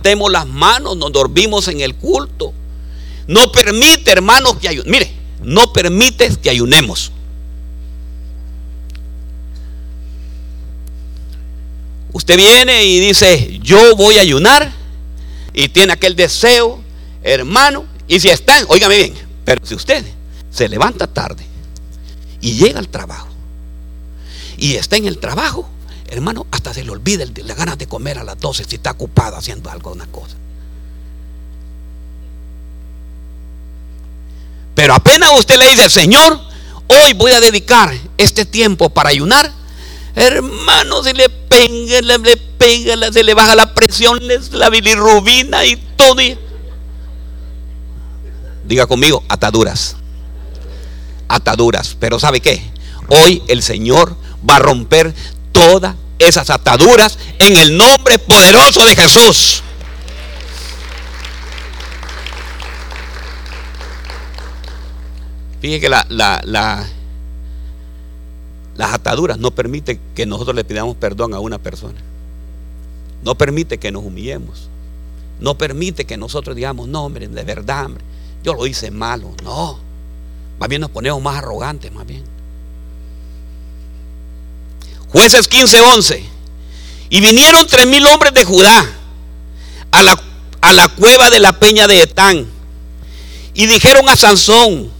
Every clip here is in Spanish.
levantemos las manos, nos dormimos en el culto. No permite, hermanos, que ayunemos. Mire, no permites que ayunemos. Usted viene y dice, yo voy a ayunar y tiene aquel deseo, hermano, y si están, óigame bien, pero si usted se levanta tarde y llega al trabajo y está en el trabajo, hermano, hasta se le olvida la ganas de comer a las 12 si está ocupado haciendo algo, una cosa. Pero apenas usted le dice, Señor, hoy voy a dedicar este tiempo para ayunar, hermano, se le pega, le, pega, se le baja la presión, la bilirrubina y todo. Diga conmigo, ataduras. Ataduras. Pero ¿sabe qué? Hoy el Señor va a romper todas esas ataduras en el nombre poderoso de Jesús. Fíjese que la, la, las ataduras no permiten que nosotros le pidamos perdón a una persona. No permite que nos humillemos. No permite que nosotros digamos, no, hombre, de verdad, hombre, yo lo hice malo. No. Más bien nos ponemos más arrogantes, más bien. Jueces 15, 11. Y vinieron tres mil hombres de Judá a la, a la cueva de la peña de Etán. Y dijeron a Sansón,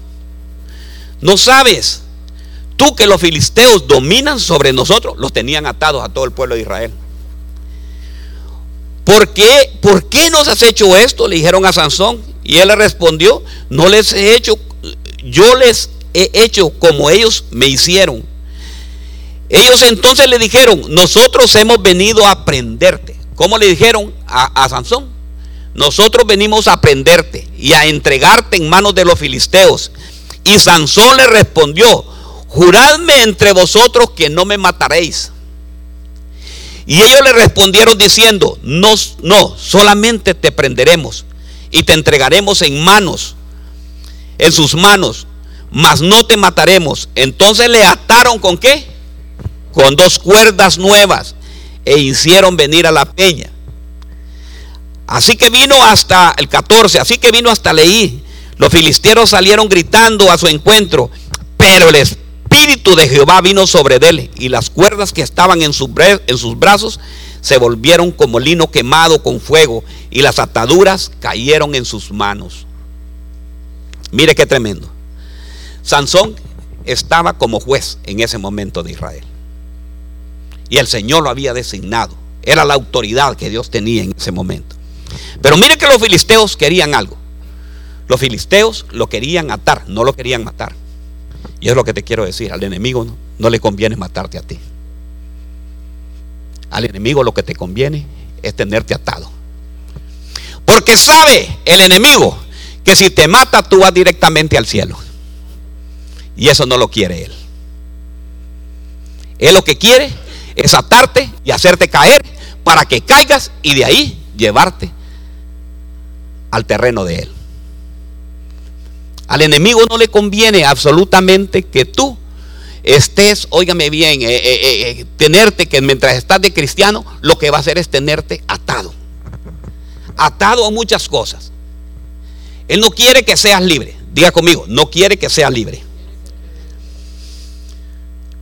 no sabes, tú que los filisteos dominan sobre nosotros, los tenían atados a todo el pueblo de Israel. ¿Por qué, ¿Por qué nos has hecho esto? Le dijeron a Sansón. Y él le respondió, no les he hecho, yo les he hecho como ellos me hicieron. Ellos entonces le dijeron, nosotros hemos venido a aprenderte. ¿Cómo le dijeron a, Sansón? Nosotros venimos a aprenderte y a entregarte en manos de los filisteos. Y Sansón le respondió, juradme entre vosotros que no me mataréis. Y ellos le respondieron diciendo, no, no, solamente te prenderemos y te entregaremos en manos, en sus manos, mas no te mataremos. Entonces le ataron con qué? Con dos cuerdas nuevas e hicieron venir a la peña. Así que vino hasta el 14, así que vino hasta Leí. Los filisteos salieron gritando a su encuentro, pero el espíritu de Jehová vino sobre él y las cuerdas que estaban en, en sus brazos se volvieron como lino quemado con fuego y las ataduras cayeron en sus manos. Mire qué tremendo. Sansón estaba como juez en ese momento de Israel. Y el Señor lo había designado. Era la autoridad que Dios tenía en ese momento. Pero mire que los filisteos querían algo. Los filisteos lo querían atar, no lo querían matar. Y es lo que te quiero decir. Al enemigo no, le conviene matarte a ti. Al enemigo lo que te conviene es tenerte atado. Porque sabe el enemigo que si te mata tú vas directamente al cielo. Y eso no lo quiere él. Él lo que quiere es atarte y hacerte caer para que caigas y de ahí llevarte al terreno de él. Al enemigo no le conviene absolutamente que tú estés, óigame bien, eh, eh, eh, tenerte que mientras estás de cristiano, lo que va a hacer es tenerte atado. Atado a muchas cosas. Él no quiere que seas libre. Diga conmigo, no quiere que seas libre.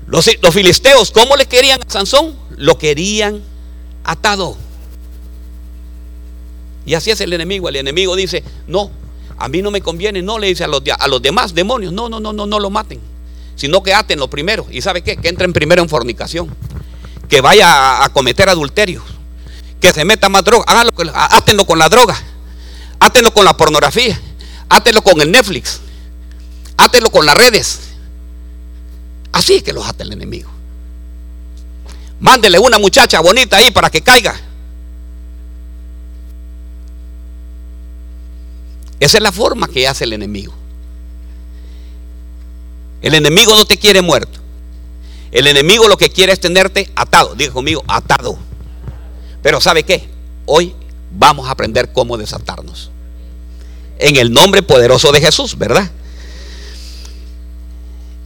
Los, filisteos, ¿cómo le querían a Sansón? Lo querían atado. Y así es el enemigo. El enemigo dice, no, a mí no me conviene. No le dice a los, demás demonios, no, no, no, no, no lo maten sino que aten lo primero. ¿Y sabe qué? Que entren primero en fornicación. Que vaya a, cometer adulterio. Que se meta más droga. Háganlo, átenlo con la droga. Átenlo con la pornografía. Átenlo con el Netflix. Átenlo con las redes. Así es que los ata el enemigo. Mándele una muchacha bonita ahí para que caiga. Esa es la forma que hace el enemigo. El enemigo no te quiere muerto. El enemigo lo que quiere es tenerte atado. Diga conmigo, atado. Pero ¿sabe qué? Hoy vamos a aprender cómo desatarnos. En el nombre poderoso de Jesús, ¿verdad?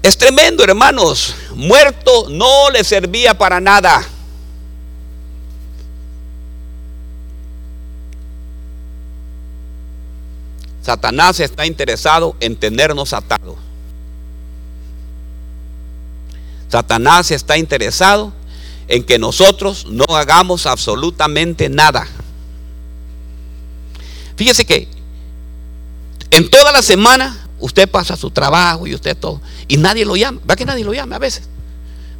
Es tremendo, hermanos. Muerto no le servía para nada. Satanás está interesado en tenernos atados. Satanás está interesado en que nosotros no hagamos absolutamente nada. Fíjese que en toda la semana usted pasa su trabajo y usted todo, y nadie lo llama. ¿Va que nadie lo llama a veces?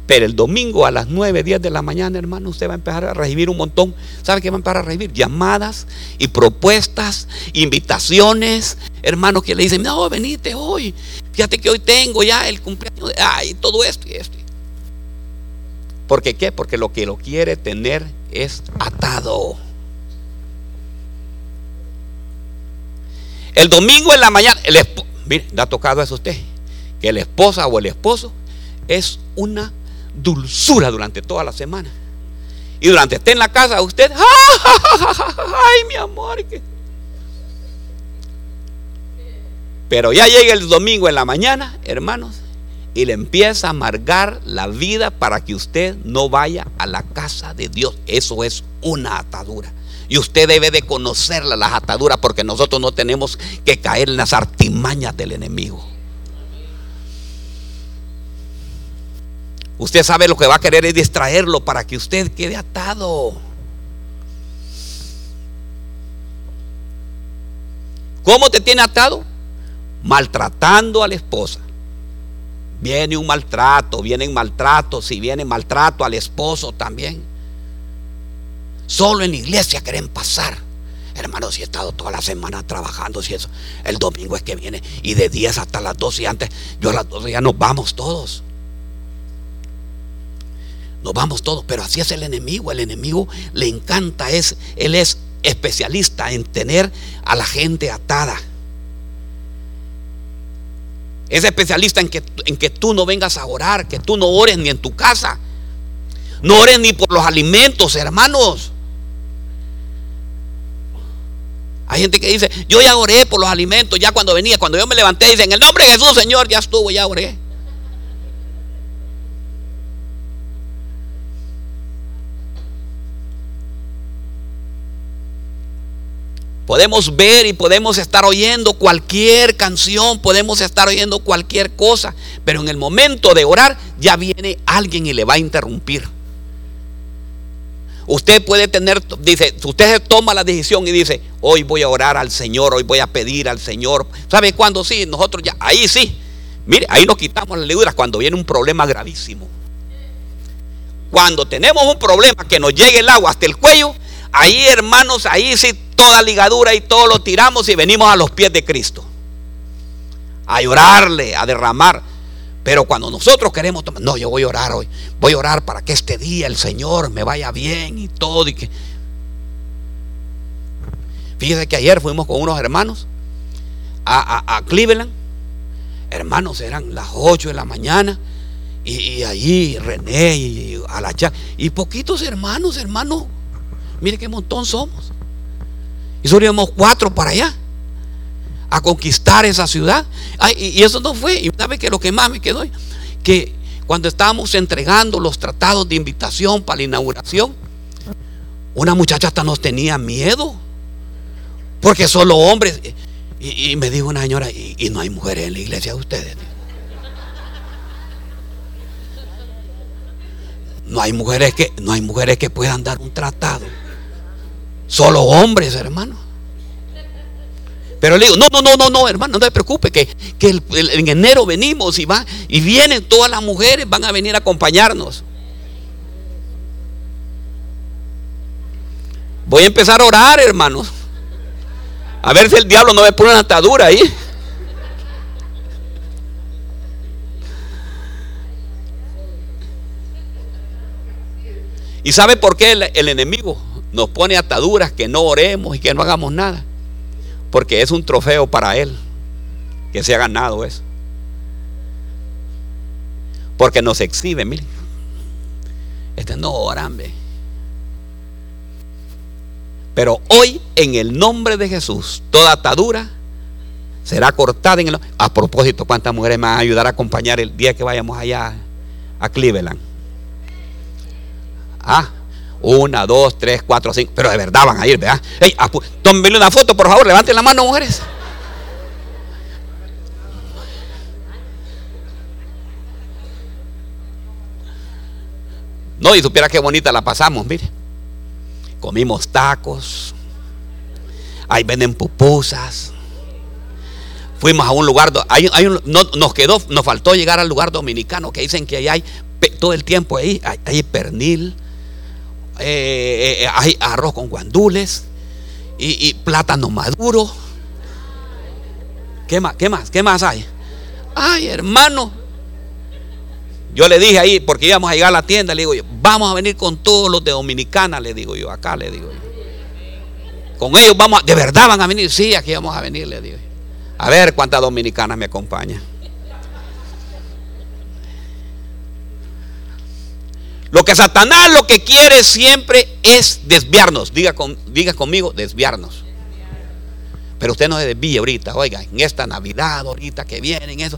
Pero el domingo a las 9, 10 de la mañana, hermano, usted va a empezar a recibir un montón. ¿Sabe qué va a empezar a recibir? Llamadas y propuestas, invitaciones, hermanos que le dicen, no, venite hoy. Fíjate que hoy tengo ya el cumpleaños, ay, todo esto y esto. ¿Por qué? Porque lo que lo quiere tener es atado. El domingo en la mañana, el mire, ha tocado eso a usted, que la esposa o el esposo es una dulzura durante toda la semana. Y durante esté en la casa usted, ay mi amor. Pero ya llega el domingo en la mañana, hermanos, y le empieza a amargar la vida para que usted no vaya a la casa de Dios. Eso es una atadura. Y usted debe de conocerla, las ataduras, porque nosotros no tenemos que caer en las artimañas del enemigo. Usted sabe lo que va a querer es distraerlo para que usted quede atado. ¿Cómo te tiene atado? Maltratando a la esposa. Viene un maltrato, vienen maltratos, si viene maltrato al esposo también. Solo en la iglesia quieren pasar. Hermano, si he estado toda la semana trabajando, si eso, el domingo es que viene y de 10 hasta las 12 y antes, yo a las 12 ya nos vamos todos. Nos vamos todos, pero así es el enemigo. El enemigo le encanta, es, él es especialista en tener a la gente atada. Es especialista en que, en que tú no vengas a orar, que tú no ores ni en tu casa. No ores ni por los alimentos, hermanos. Hay gente que dice, yo ya oré por los alimentos, ya cuando venía, cuando yo me levanté, dice, en el nombre de Jesús, Señor, ya estuvo, ya oré. Podemos ver y podemos estar oyendo cualquier canción, podemos estar oyendo cualquier cosa, pero en el momento de orar ya viene alguien y le va a interrumpir. Usted puede tener, dice, usted toma la decisión y dice, hoy voy a orar al Señor, hoy voy a pedir al Señor. ¿Sabe cuándo sí? Nosotros ya, ahí sí. Mire, ahí nos quitamos las legudas cuando viene un problema gravísimo. Cuando tenemos un problema que nos llegue el agua hasta el cuello, ahí hermanos, ahí sí toda ligadura y todo lo tiramos y venimos a los pies de Cristo. A llorarle, a derramar. Pero cuando nosotros queremos tomar, no, yo voy a orar hoy, voy a orar para que este día el Señor me vaya bien y todo. Y que... Fíjese que ayer fuimos con unos hermanos a, Cleveland. Hermanos, eran las 8 de la mañana. Y, allí René y a la Y poquitos hermanos, hermanos. Mire qué montón somos. Y solo íbamos cuatro para allá a conquistar esa ciudad. y, eso no fue. Y sabe que lo que más me quedó, que cuando estábamos entregando los tratados de invitación para la inauguración, una muchacha hasta nos tenía miedo. Porque solo hombres. Y, me dijo una señora, y, no hay mujeres en la iglesia de ustedes. No hay mujeres que, no hay mujeres que puedan dar un tratado. Solo hombres, hermano. Pero le digo, no, no, no, no, no, hermano, no te preocupes, que, en enero venimos y va, y vienen todas las mujeres, van a venir a acompañarnos. Voy a empezar a orar, hermanos. A ver si el diablo no me pone una atadura ahí. ¿Y sabe por qué el enemigo nos pone ataduras que no oremos y que no hagamos nada? Porque es un trofeo para Él que se ha ganado eso. Porque nos exhibe, miren. Este no oran, Pero hoy, en el nombre de Jesús, toda atadura será cortada en el. A propósito, ¿cuántas mujeres me van a ayudar a acompañar el día que vayamos allá a Cleveland? Ah, una, dos, tres, cuatro, cinco. Pero de verdad van a ir, ¿verdad? Hey, tómenle una foto, por favor. Levanten la mano, mujeres. No, y supiera qué bonita la pasamos, mire. Comimos tacos. Ahí venden pupusas. Fuimos a un lugar, hay, hay no, nos quedó, nos faltó llegar al lugar dominicano que dicen que ahí hay todo el tiempo ahí, hay, hay pernil, eh, eh, hay arroz con guandules y, plátano maduro. ¿Qué más? ¿Qué más? ¿Qué más hay? Ay, hermano. Yo le dije ahí, porque íbamos a llegar a la tienda, le digo yo, vamos a venir con todos los de Dominicana, le digo yo, acá le digo yo. Con ellos vamos, de verdad van a venir, sí, aquí vamos a venir, le digo. A ver cuántas dominicanas me acompañan. Lo que Satanás lo que quiere siempre es desviarnos. Diga, con, diga conmigo, desviarnos. Pero usted no se desvíe ahorita, oiga, en esta Navidad, ahorita que vienen, eso.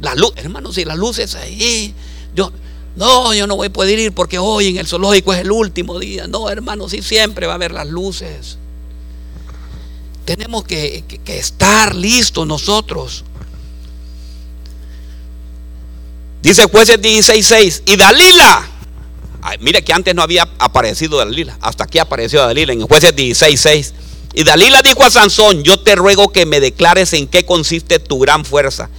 La luz, hermano, si la luz es ahí, yo, no, yo no voy a poder ir porque hoy en el zoológico es el último día. No, hermano, si siempre va a haber las luces. Tenemos que, estar listos nosotros. Dice jueces 16.6. Y Dalila. Mire que antes no había aparecido Dalila. Hasta aquí apareció Dalila en jueces 16.6. Y Dalila dijo a Sansón, yo te ruego que me declares en qué consiste tu gran fuerza.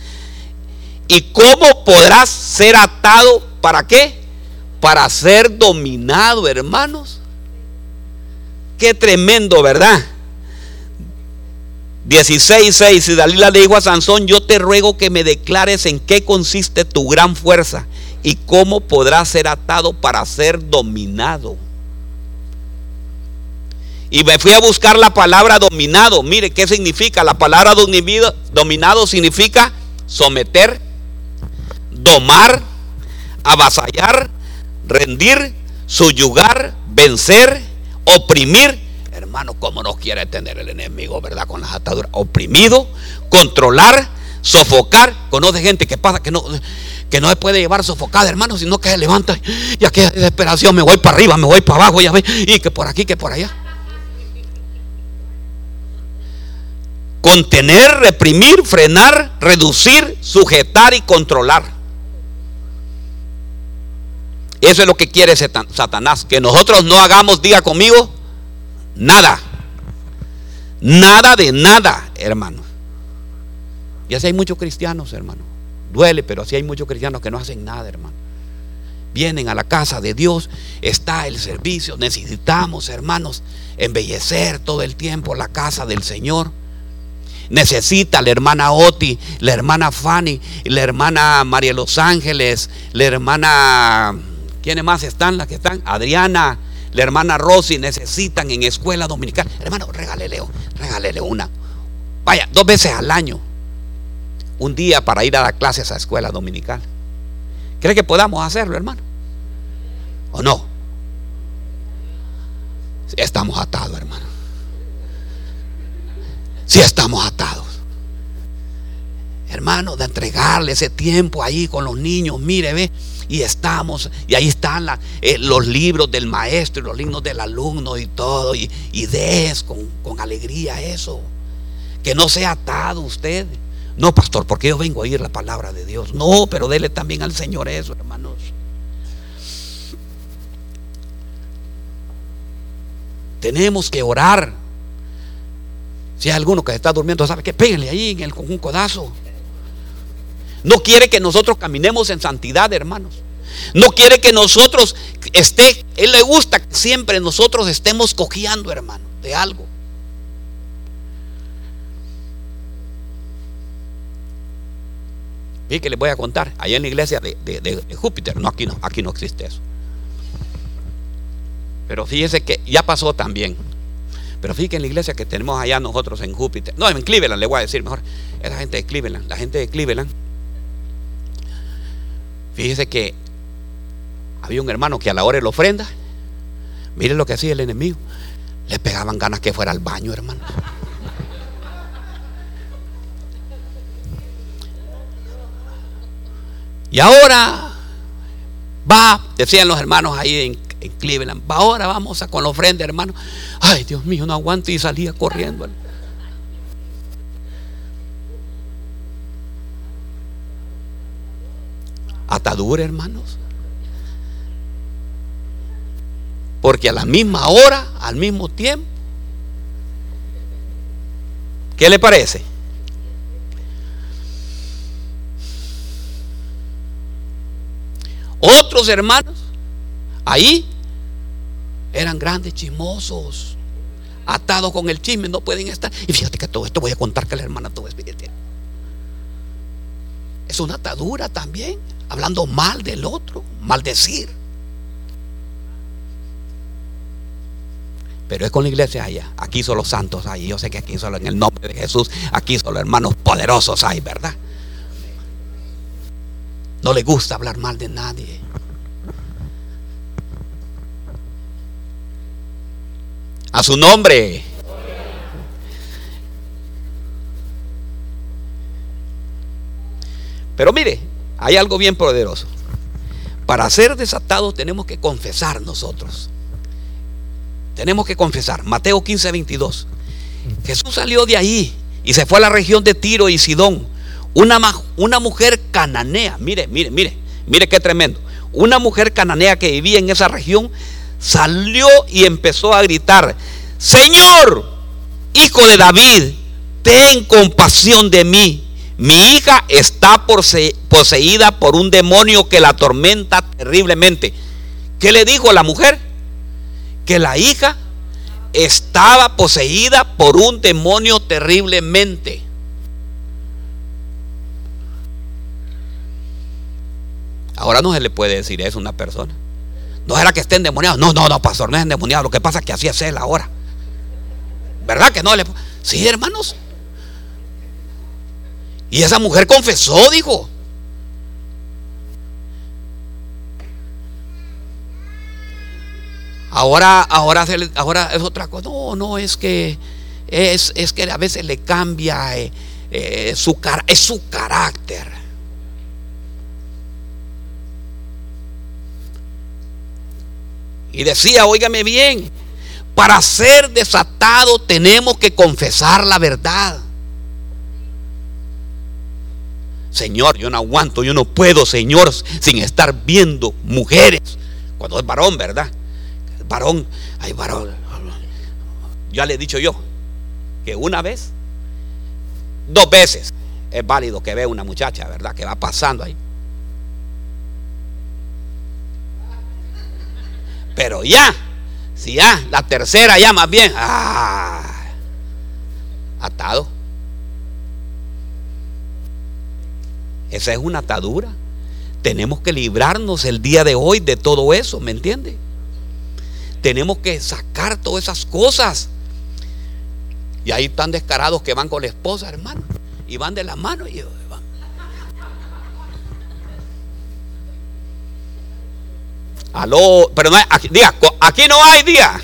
¿Y cómo podrás ser atado? ¿Para qué? Para ser dominado, hermanos. Qué tremendo, ¿verdad? 16.6 Y Dalila le dijo a Sansón, yo te ruego que me declares en qué consiste tu gran fuerza y cómo podrás ser atado para ser dominado. Y me fui a buscar la palabra dominado. Mire, ¿qué significa? La palabra dominado significa someter, domar, avasallar, rendir, subyugar, vencer, oprimir. Hermano, ¿cómo nos quiere tener el enemigo, verdad? Con las ataduras. Oprimido, controlar, sofocar. Conoce gente que pasa que no, que no se puede llevar sofocada, hermano, sino que se levanta y aquí desesperación. Me voy para arriba, me voy para abajo, ya ve, y que por aquí, que por allá. Contener, reprimir, frenar, reducir, sujetar y controlar. Eso es lo que quiere Satanás. Que nosotros no hagamos, diga conmigo, nada. Nada de nada, hermano. Y así hay muchos cristianos, hermano. Duele, pero así hay muchos cristianos que no hacen nada, hermano. Vienen a la casa de Dios, está el servicio. Necesitamos, hermanos, embellecer todo el tiempo la casa del Señor necesita la hermana Oti, la hermana Fanny, la hermana María Los Ángeles, la hermana, ¿quiénes más están? Las que están, Adriana, la hermana Rosy, necesitan en escuela dominical. Hermano, regálele, regálele una. Vaya, dos veces al año. Un día para ir a dar clases a escuela dominical. ¿Cree que podamos hacerlo, hermano? ¿O no? Estamos atados, hermano si estamos atados. Hermano, de entregarle ese tiempo ahí con los niños, mire, ve, y estamos, y ahí están eh, los libros del maestro y los libros del alumno y todo, y, y des con, con alegría eso. Que no sea atado usted. No, pastor, porque yo vengo a oír la palabra de Dios. No, pero dele también al Señor eso, hermanos. Tenemos que orar si hay alguno que está durmiendo, sabe que péguenle ahí en el, con un codazo. No quiere que nosotros caminemos en santidad, hermanos. No quiere que nosotros esté, Él le gusta que siempre nosotros estemos cojeando, hermano, de algo. Y que les voy a contar, allá en la iglesia de, de, Júpiter, no aquí no, aquí no existe eso. Pero fíjese que ya pasó también. Pero fíjense en la iglesia que tenemos allá nosotros en Júpiter, no, en Cleveland, le voy a decir mejor, es la gente de Cleveland, la gente de Cleveland. Fíjese que había un hermano que a la hora de la ofrenda, mire lo que hacía el enemigo, le pegaban ganas que fuera al baño, hermano. Y ahora va, decían los hermanos ahí en Cleveland. Ahora vamos a con la ofrenda, hermano. Ay, Dios mío, no aguanto y salía corriendo. Atadura, hermanos. Porque a la misma hora, al mismo tiempo. ¿Qué le parece? Otros hermanos, ahí, eran grandes chismosos, atados con el chisme, no pueden estar. Y fíjate que todo esto voy a contar que la hermana todo es Es una atadura también, hablando mal del otro, maldecir. Pero es con la iglesia allá. Aquí son los santos hay. Yo sé que aquí solo en el nombre de Jesús, aquí son los hermanos poderosos hay, ¿verdad? No le gusta hablar mal de nadie. A su nombre. Pero mire, hay algo bien poderoso. Para ser desatados tenemos que confesar nosotros. Tenemos que confesar. Mateo 15, 22. Jesús salió de ahí y se fue a la región de Tiro y Sidón. Una, una mujer cananea, mire, mire, mire, mire qué tremendo. Una mujer cananea que vivía en esa región salió y empezó a gritar, Señor, hijo de David, ten compasión de mí. Mi hija está poseída por un demonio que la atormenta terriblemente. ¿Qué le dijo la mujer? Que la hija estaba poseída por un demonio terriblemente. Ahora no se le puede decir eso a una persona. No era que esté endemoniado. No, no, no, pastor, no es endemoniado. Lo que pasa es que así es él ahora. ¿Verdad que no le Sí, hermanos. Y esa mujer confesó, dijo. Ahora, ahora, ahora es otra cosa. No, no, es que es, es que a veces le cambia eh, eh, es su carácter. Y decía, óigame bien, para ser desatado tenemos que confesar la verdad. Señor, yo no aguanto, yo no puedo, Señor, sin estar viendo mujeres. Cuando es varón, ¿verdad? varón, ay, varón. Ya le he dicho yo que una vez, dos veces es válido que vea una muchacha, ¿verdad? Que va pasando ahí. Pero ya, si ya, la tercera ya más bien, ah, atado. Esa es una atadura. Tenemos que librarnos el día de hoy de todo eso, ¿me entiende? Tenemos que sacar todas esas cosas. Y ahí están descarados que van con la esposa, hermano. Y van de la mano y Aló, pero no hay, aquí, aquí no hay día.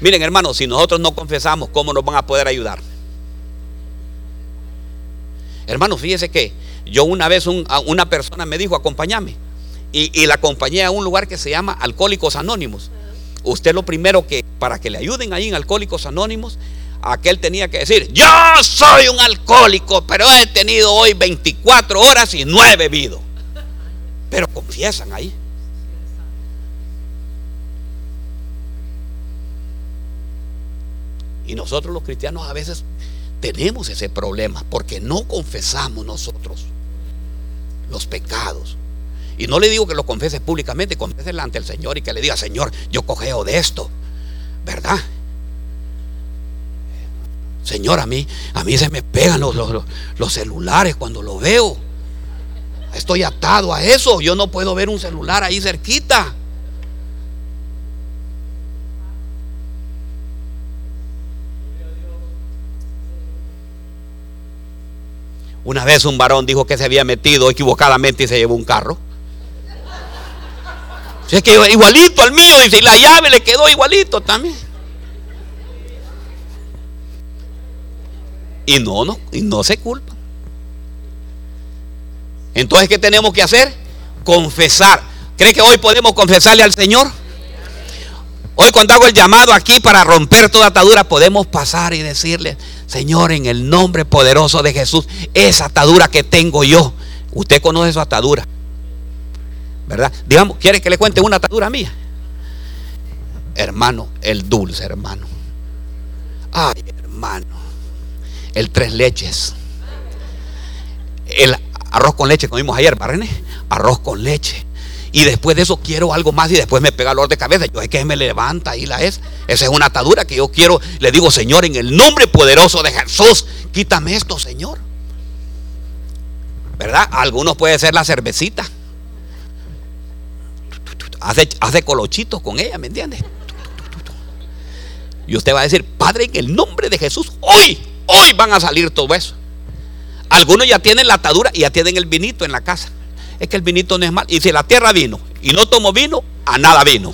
Miren, hermanos, si nosotros no confesamos, ¿cómo nos van a poder ayudar? Hermanos, fíjese que yo una vez una persona me dijo, acompáñame. Y, la acompañé a un lugar que se llama Alcohólicos Anónimos. Usted lo primero que, para que le ayuden ahí en Alcohólicos Anónimos, aquel tenía que decir, yo soy un alcohólico, pero he tenido hoy 24 horas y no he. Pero confiesan ahí. Y nosotros los cristianos a veces tenemos ese problema porque no confesamos nosotros los pecados. Y no le digo que lo confese públicamente, confese ante el Señor y que le diga, Señor, yo cogeo de esto, ¿verdad? Señor, a mí, a mí se me pegan los, los celulares cuando lo veo. Estoy atado a eso. Yo no puedo ver un celular ahí cerquita. Una vez un varón dijo que se había metido equivocadamente y se llevó un carro. Es que igualito al mío, y la llave le quedó igualito también. Y no, no, y no se culpa. Entonces, ¿qué tenemos que hacer? Confesar. ¿Cree que hoy podemos confesarle al Señor? Hoy cuando hago el llamado aquí para romper toda atadura, podemos pasar y decirle, Señor, en el nombre poderoso de Jesús, esa atadura que tengo yo, usted conoce su atadura. ¿Verdad? Digamos, ¿quiere que le cuente una atadura mía? Hermano, el dulce, hermano. Ay, hermano. El tres leches. El arroz con leche comimos ayer, ¿René? Arroz con leche. Y después de eso quiero algo más y después me pega el dolor de cabeza. Yo es que me levanta ahí la es. Esa es una atadura que yo quiero. Le digo, Señor, en el nombre poderoso de Jesús, quítame esto, Señor. ¿Verdad? Algunos puede ser la cervecita. Hace, hace colochitos con ella, ¿me entiendes? Y usted va a decir, Padre, en el nombre de Jesús, hoy, hoy van a salir todo eso. Algunos ya tienen la atadura y ya tienen el vinito en la casa. Es que el vinito no es mal. Y si la tierra vino y no tomó vino, a nada vino.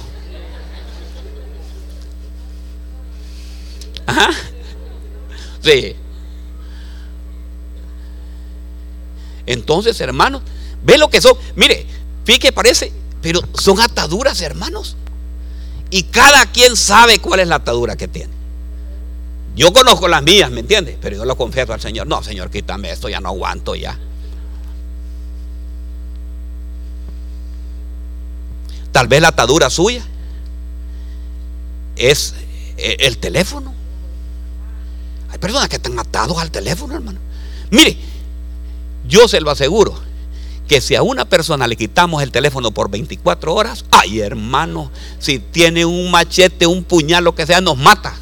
Ajá. Sí. Entonces, hermanos, ve lo que son. Mire, fíjate parece, pero son ataduras, hermanos. Y cada quien sabe cuál es la atadura que tiene. Yo conozco las mías, ¿me entiendes? Pero yo lo confieso al Señor. No, Señor, quítame esto, ya no aguanto ya. Tal vez la atadura suya es eh, el teléfono. Hay personas que están atados al teléfono, hermano. Mire, yo se lo aseguro que si a una persona le quitamos el teléfono por 24 horas, ay hermano, si tiene un machete, un puñal, lo que sea, nos mata.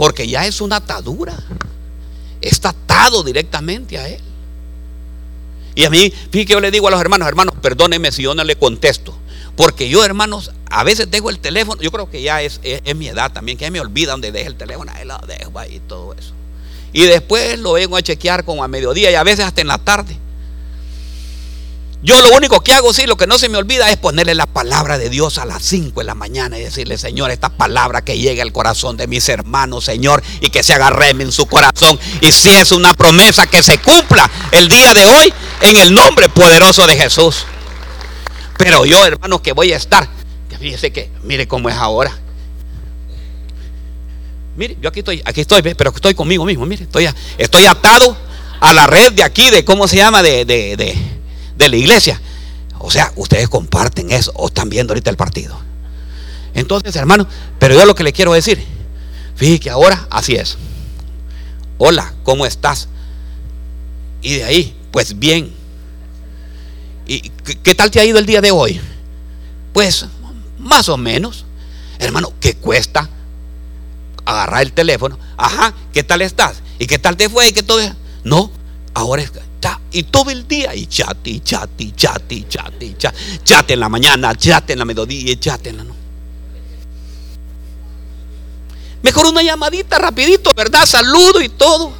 Porque ya es una atadura. Está atado directamente a él. Y a mí, fíjate que yo le digo a los hermanos, hermanos, perdónenme si yo no le contesto. Porque yo, hermanos, a veces dejo el teléfono, yo creo que ya es, es, mi edad también, que me olvida donde deje el teléfono, ahí lo dejo ahí todo eso. Y después lo vengo a chequear como a mediodía y a veces hasta en la tarde. Yo lo único que hago, sí, lo que no se me olvida es ponerle la palabra de Dios a las 5 de la mañana y decirle, Señor, esta palabra que llegue al corazón de mis hermanos, Señor, y que se agarre en su corazón. Y si es una promesa que se cumpla el día de hoy, en el nombre poderoso de Jesús. Pero yo, hermanos, que voy a estar, que fíjese que, mire cómo es ahora. Mire, yo aquí estoy, aquí estoy, pero estoy conmigo mismo, mire, estoy, estoy atado a la red de aquí, de cómo se llama, de, de, de, de la iglesia. O sea, ustedes comparten eso o están viendo ahorita el partido. Entonces, hermano, pero yo lo que le quiero decir, fíjate que ahora así es. Hola, ¿cómo estás? Y de ahí, pues bien. ¿Y qué tal te ha ido el día de hoy? Pues más o menos. Hermano, ¿qué cuesta agarrar el teléfono? Ajá, ¿qué tal estás? ¿Y qué tal te fue? ¿Y qué todo? No, ahora es y todo el día y chat y chat y chat y chat y chat. En la mañana, chat en la mediodía y chat en la noche. Mejor una llamadita rapidito, ¿verdad? Saludo y todo.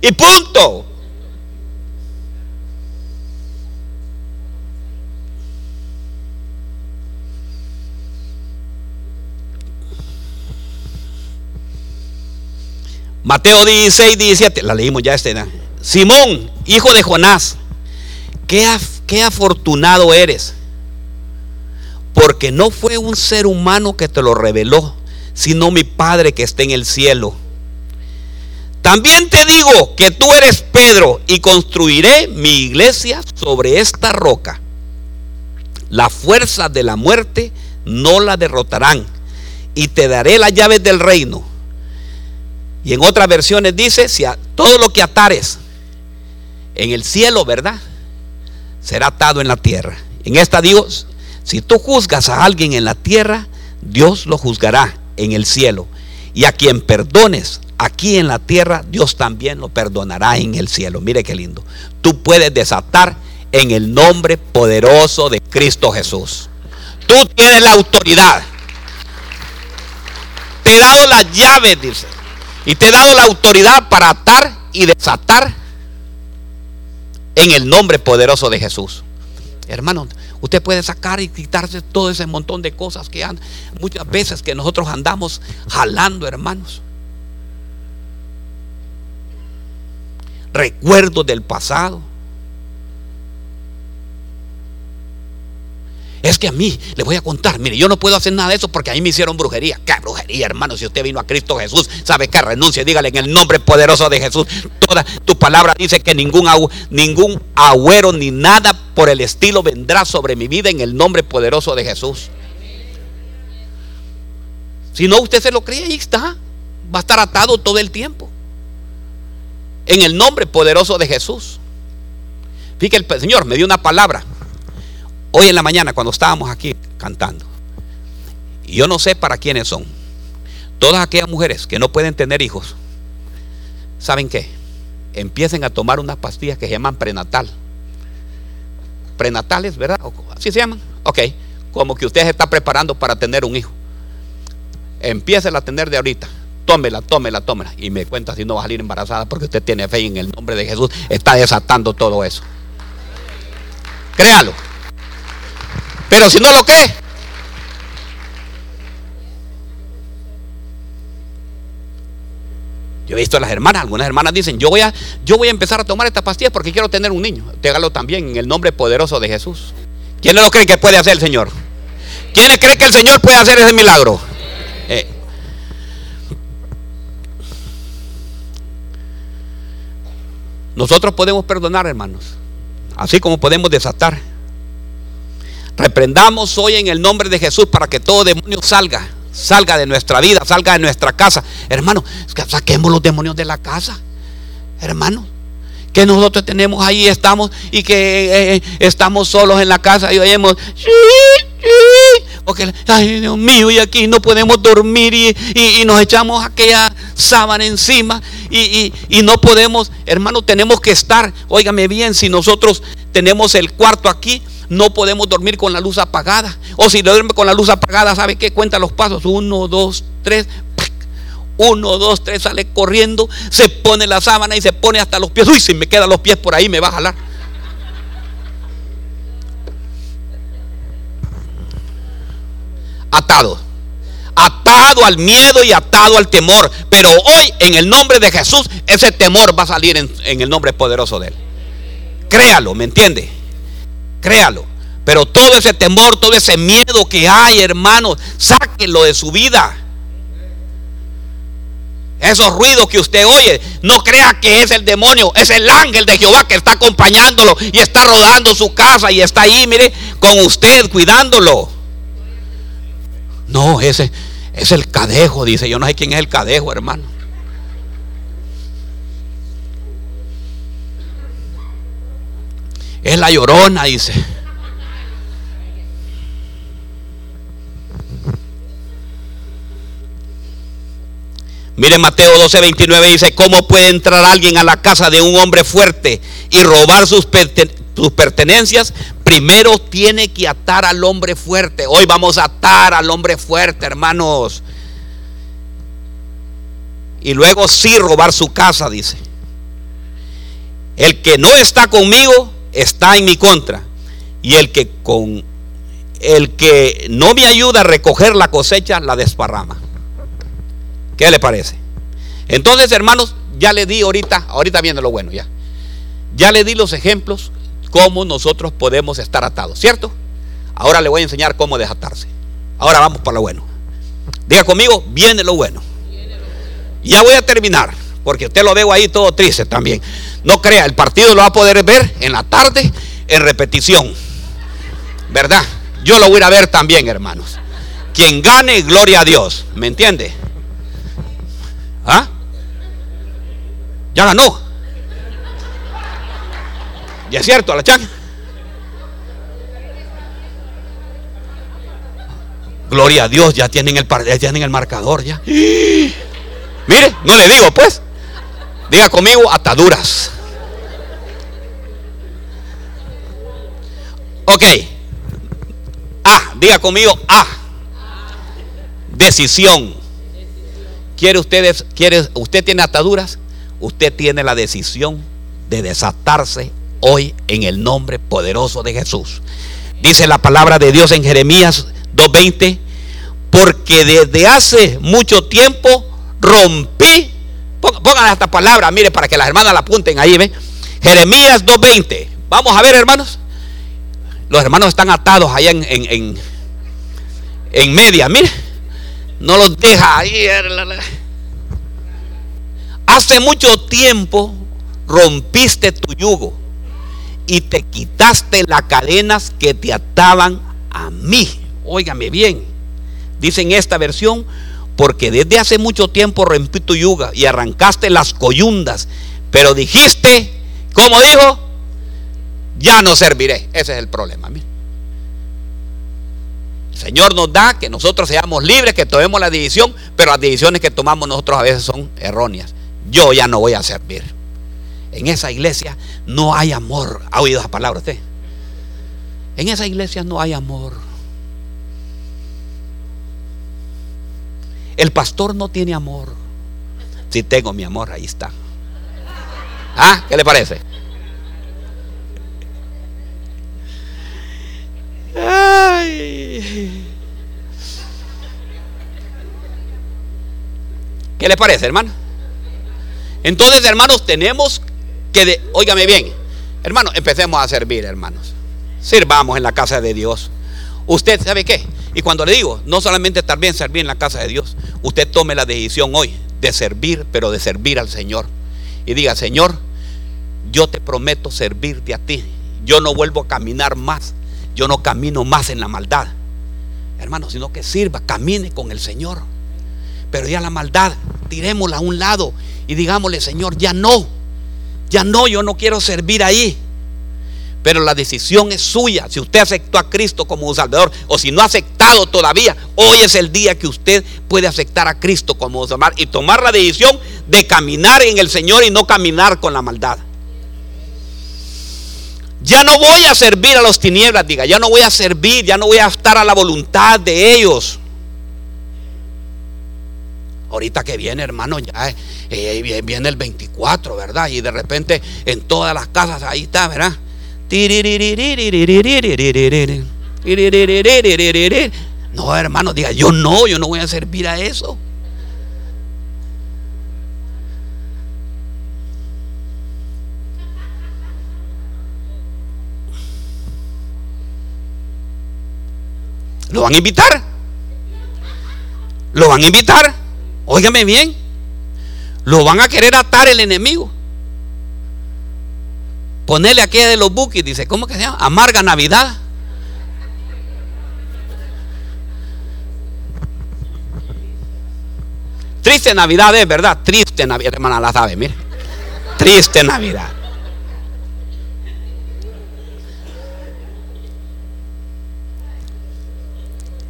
Y punto. Mateo 16, 17, la leímos ya este. Simón, hijo de Jonás, qué, qué afortunado eres, porque no fue un ser humano que te lo reveló, sino mi Padre que está en el cielo. También te digo que tú eres Pedro y construiré mi iglesia sobre esta roca. La fuerza de la muerte no la derrotarán y te daré las llaves del reino. Y en otras versiones dice, si a todo lo que atares en el cielo, ¿verdad? Será atado en la tierra. En esta digo, si tú juzgas a alguien en la tierra, Dios lo juzgará en el cielo. Y a quien perdones aquí en la tierra, Dios también lo perdonará en el cielo. Mire qué lindo. Tú puedes desatar en el nombre poderoso de Cristo Jesús. Tú tienes la autoridad. Te he dado las llaves, dice. Y te he dado la autoridad para atar y desatar en el nombre poderoso de Jesús. Hermano, usted puede sacar y quitarse todo ese montón de cosas que han, muchas veces que nosotros andamos jalando, hermanos. Recuerdos del pasado. Es que a mí, le voy a contar, mire, yo no puedo hacer nada de eso porque a mí me hicieron brujería. ¿Qué brujería, hermano? Si usted vino a Cristo Jesús, sabe que renuncia, dígale en el nombre poderoso de Jesús. Toda tu palabra dice que ningún, agüero ni nada por el estilo vendrá sobre mi vida en el nombre poderoso de Jesús. Si no, usted se lo cree, ahí está. Va a estar atado todo el tiempo. En el nombre poderoso de Jesús. Fíjate, el Señor me dio una palabra hoy en la mañana cuando estábamos aquí cantando. Y yo no sé para quiénes son. Todas aquellas mujeres que no pueden tener hijos, ¿saben qué? Empiecen a tomar unas pastillas que se llaman prenatal. Prenatales, ¿verdad? ¿Así se llaman? Ok. Como que usted se está preparando para tener un hijo. Empiece a tener de ahorita. Tómela, tómela, tómela. Y me cuenta si no va a salir embarazada porque usted tiene fe en el nombre de Jesús. Está desatando todo eso. Créalo. Pero si no lo cree, Yo he visto a las hermanas, algunas hermanas dicen, yo voy a, yo voy a empezar a tomar esta pastilla porque quiero tener un niño. Téngalo también en el nombre poderoso de Jesús. ¿Quién lo cree que puede hacer el Señor? ¿Quién cree que el Señor puede hacer ese milagro? Eh. Nosotros podemos perdonar, hermanos. Así como podemos desatar. Reprendamos hoy en el nombre de Jesús para que todo demonio salga, salga de nuestra vida, salga de nuestra casa. Hermano, saquemos los demonios de la casa. Hermano, que nosotros tenemos ahí, estamos y que eh, eh, estamos solos en la casa y oímos, porque, ay Dios mío, y aquí no podemos dormir y, nos echamos aquella sábana encima y, y, no podemos, hermano, tenemos que estar, óigame bien, si nosotros tenemos el cuarto aquí, no podemos dormir con la luz apagada. O si duerme con la luz apagada, ¿sabe qué? Cuenta los pasos. Uno, dos, tres. Uno, dos, tres, sale corriendo, se pone la sábana y se pone hasta los pies. Uy, si me quedan los pies por ahí, me va a jalar. Atado. Atado al miedo y atado al temor. Pero hoy, en el nombre de Jesús, ese temor va a salir en, en el nombre poderoso de Él. Créalo, ¿me entiende? Créalo. Pero todo ese temor, todo ese miedo que hay, hermanos, sáquenlo de su vida. Esos ruidos que usted oye, no crea que es el demonio, es el ángel de Jehová que está acompañándolo y está rodando su casa y está ahí, mire, con usted, cuidándolo. No, ese es el cadejo, dice. Yo no sé quién es el cadejo, hermano. Es la llorona, dice. Mire Mateo 12, 29 dice, ¿cómo puede entrar alguien a la casa de un hombre fuerte y robar sus, sus pertenencias? Primero tiene que atar al hombre fuerte. Hoy vamos a atar al hombre fuerte, hermanos. Y luego sí robar su casa, dice. El que no está conmigo, está en mi contra. Y el que con el que no me ayuda a recoger la cosecha la desparrama. ¿Qué le parece? Entonces, hermanos, ya le di ahorita, ahorita viene lo bueno ya. Ya le di los ejemplos cómo nosotros podemos estar atados, ¿cierto? Ahora le voy a enseñar cómo desatarse. Ahora vamos para lo bueno. Diga conmigo, viene lo bueno. Ya voy a terminar, porque usted lo veo ahí todo triste también. No crea, el partido lo va a poder ver en la tarde en repetición. ¿Verdad? Yo lo voy a ver también, hermanos. Quien gane, gloria a Dios. ¿Me entiende? ¿Ah? Ya ganó. Ya es cierto, la chan. Gloria a Dios, ya tienen el, ya tienen el marcador ya. Mire, no le digo pues. Diga conmigo, ataduras. Ok. Ah, diga conmigo, ah. Decisión. ¿Quiere ustedes, quiere, usted tiene ataduras? Usted tiene la decisión de desatarse hoy en el nombre poderoso de Jesús. Dice la palabra de Dios en Jeremías 2.20, porque desde hace mucho tiempo rompí Pongan esta palabra, mire, para que las hermanas la apunten ahí, ¿ven? Jeremías 2.20. Vamos a ver, hermanos. Los hermanos están atados allá en, en, en, media, mire. No los deja ahí. Hace mucho tiempo rompiste tu yugo y te quitaste las cadenas que te ataban a mí. Óigame bien. Dice en esta versión, porque desde hace mucho tiempo rompí tu yuga y arrancaste las coyundas, pero dijiste, ¿cómo dijo? Ya no serviré. Ese es el problema. El Señor nos da que nosotros seamos libres, que tomemos la decisión, pero las decisiones que tomamos nosotros a veces son erróneas. Yo ya no voy a servir. En esa iglesia no hay amor. ¿Ha oído esa palabra usted? En esa iglesia no hay amor. El pastor no tiene amor. Si tengo mi amor, ahí está. ¿Ah? ¿Qué le parece? ¿Qué le parece, hermano? Entonces, hermanos, tenemos que, óigame bien, hermanos, empecemos a servir, hermanos. Sirvamos en la casa de Dios. Usted sabe qué? Y cuando le digo, no solamente también servir en la casa de Dios, usted tome la decisión hoy de servir, pero de servir al Señor. Y diga, Señor, yo te prometo servirte a ti. Yo no vuelvo a caminar más. Yo no camino más en la maldad. Hermano, sino que sirva, camine con el Señor. Pero ya la maldad, tirémosla a un lado y digámosle, Señor, ya no. Ya no, yo no quiero servir ahí. Pero la decisión es suya. Si usted aceptó a Cristo como un Salvador o si no ha aceptado todavía, hoy es el día que usted puede aceptar a Cristo como un Salvador y tomar la decisión de caminar en el Señor y no caminar con la maldad. Ya no voy a servir a los tinieblas, diga, ya no voy a servir, ya no voy a estar a la voluntad de ellos. Ahorita que viene, hermano, ya eh, viene el 24, ¿verdad? Y de repente en todas las casas ahí está, ¿verdad? No, hermano, diga, yo no, yo no voy a servir a eso. ¿Lo van a invitar? ¿Lo van a invitar? Óigame bien. Lo van a querer atar el enemigo. Ponerle aquí de los buques, dice, ¿cómo que se llama? Amarga Navidad. Triste Navidad es verdad, triste Navidad, hermana la sabe, mire. Triste Navidad.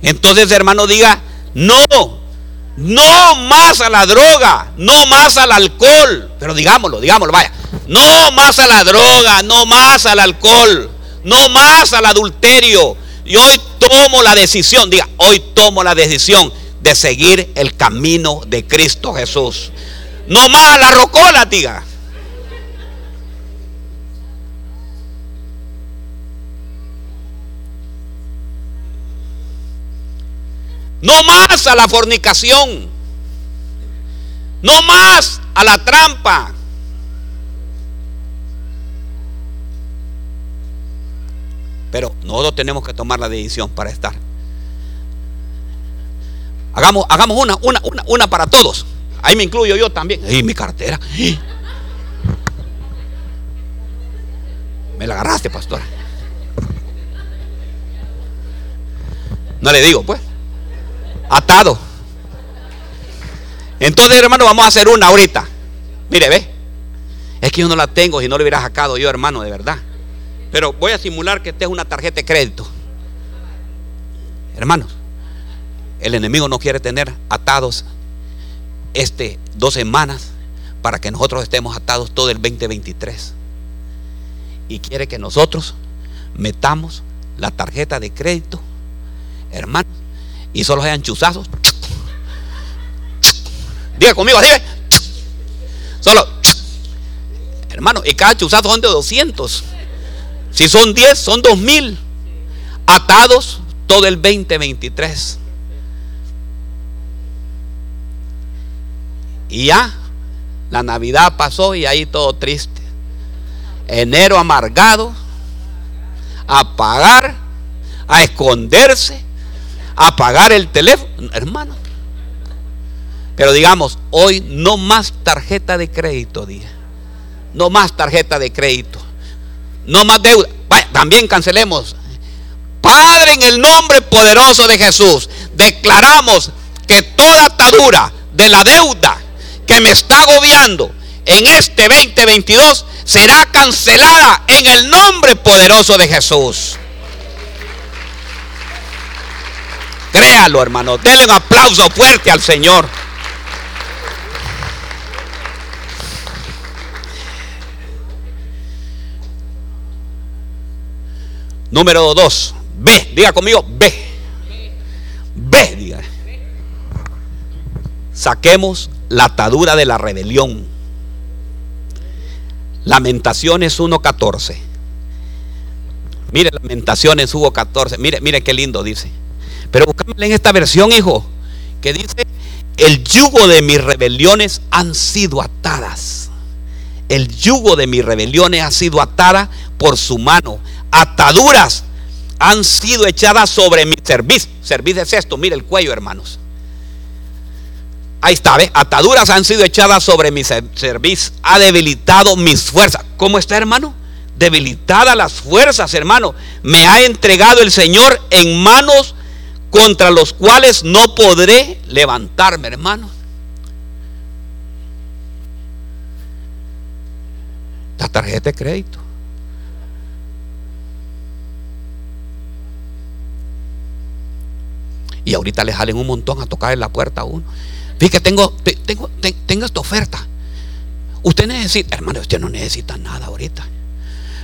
Entonces, hermano, diga, no, no más a la droga, no más al alcohol. Pero digámoslo, digámoslo, vaya. No más a la droga, no más al alcohol, no más al adulterio. Y hoy tomo la decisión, diga, hoy tomo la decisión de seguir el camino de Cristo Jesús. No más a la rocola, diga. No más a la fornicación. No más a la trampa. Pero nosotros tenemos que tomar la decisión para estar. Hagamos, hagamos una, una, una, una para todos. Ahí me incluyo yo también. Y mi cartera. Me la agarraste, pastor. No le digo, pues. Atado. Entonces, hermano, vamos a hacer una ahorita. Mire, ve. Es que yo no la tengo si no le hubiera sacado yo, hermano, de verdad. Pero voy a simular que esta es una tarjeta de crédito. Hermanos, el enemigo no quiere tener atados este dos semanas para que nosotros estemos atados todo el 2023. Y quiere que nosotros metamos la tarjeta de crédito, hermanos, y solo sean chuzazos. Diga conmigo, así Solo, hermano, y cada chuzazo son de 200. Si son 10, son 2000 atados todo el 2023. Y ya, la Navidad pasó y ahí todo triste. Enero amargado, a pagar, a esconderse, a pagar el teléfono. Hermano. Pero digamos, hoy no más tarjeta de crédito, día. No más tarjeta de crédito. No más deuda. también cancelemos. Padre, en el nombre poderoso de Jesús, declaramos que toda atadura de la deuda que me está agobiando en este 2022 será cancelada en el nombre poderoso de Jesús. Créalo, hermano. Denle un aplauso fuerte al Señor. Número dos. B. Diga conmigo, B. B, diga. Saquemos la atadura de la rebelión. Lamentaciones 1.14. Mire, Lamentaciones 1.14. Mire, mire qué lindo dice. Pero buscámosle en esta versión, hijo, que dice, el yugo de mis rebeliones han sido atadas. El yugo de mis rebeliones ha sido atada por su mano. Ataduras han sido echadas sobre mi servicio. Servicio es esto, mire el cuello, hermanos. Ahí está, ¿ve? Ataduras han sido echadas sobre mi servicio. Ha debilitado mis fuerzas. ¿Cómo está, hermano? Debilitada las fuerzas, hermano. Me ha entregado el Señor en manos contra los cuales no podré levantarme, hermano. La tarjeta de crédito. Y ahorita le salen un montón a tocar en la puerta a uno. Fíjate, tengo, tengo, tengo esta oferta. Usted necesita, hermano, usted no necesita nada ahorita.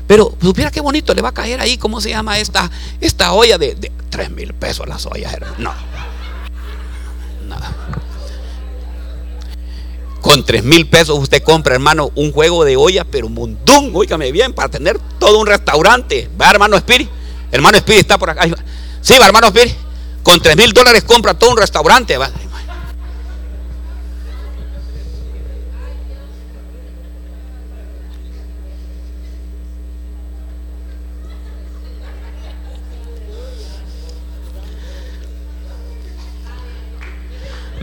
Pero supiera qué bonito le va a caer ahí, ¿cómo se llama esta, esta olla de, de 3 mil pesos las ollas, hermano? No. Nada. Con 3 mil pesos usted compra, hermano, un juego de olla, pero un montón, oígame bien, para tener todo un restaurante. Va, hermano Spirit. Hermano Spirit está por acá. Sí, va, hermano Spirit. Con 3 mil dólares compra todo un restaurante. Va.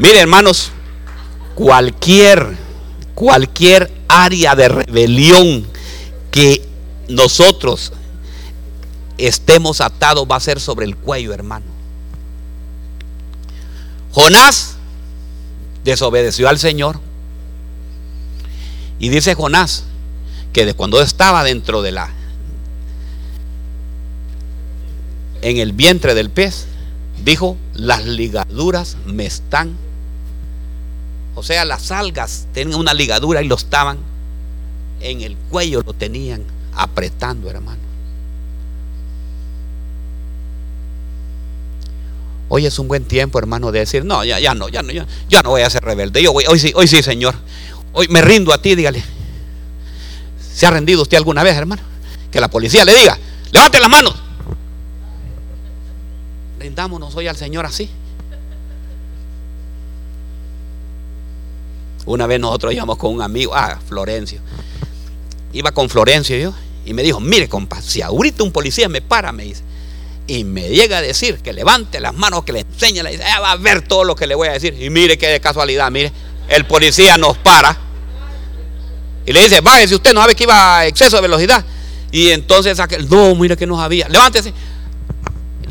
Mire, hermanos, cualquier, cualquier área de rebelión que nosotros estemos atados va a ser sobre el cuello, hermano. Jonás desobedeció al Señor. Y dice Jonás que de cuando estaba dentro de la en el vientre del pez, dijo, las ligaduras me están o sea, las algas tenían una ligadura y lo estaban en el cuello, lo tenían apretando, hermano. Hoy es un buen tiempo, hermano, de decir, no, ya, ya no, ya no, ya, ya no voy a ser rebelde. Yo hoy sí, hoy sí, Señor. Hoy me rindo a ti, dígale. ¿Se ha rendido usted alguna vez, hermano? Que la policía le diga, levante las manos. Rindámonos hoy al Señor así. Una vez nosotros íbamos con un amigo, ah, Florencio. Iba con Florencio yo y me dijo, mire compa, si ahorita un policía me para, me dice, y me llega a decir que levante las manos, que le enseñe, le dice, va a ver todo lo que le voy a decir. Y mire qué casualidad, mire, el policía nos para y le dice, si usted no sabe que iba a exceso de velocidad. Y entonces aquel, no, mire que no había, levántese.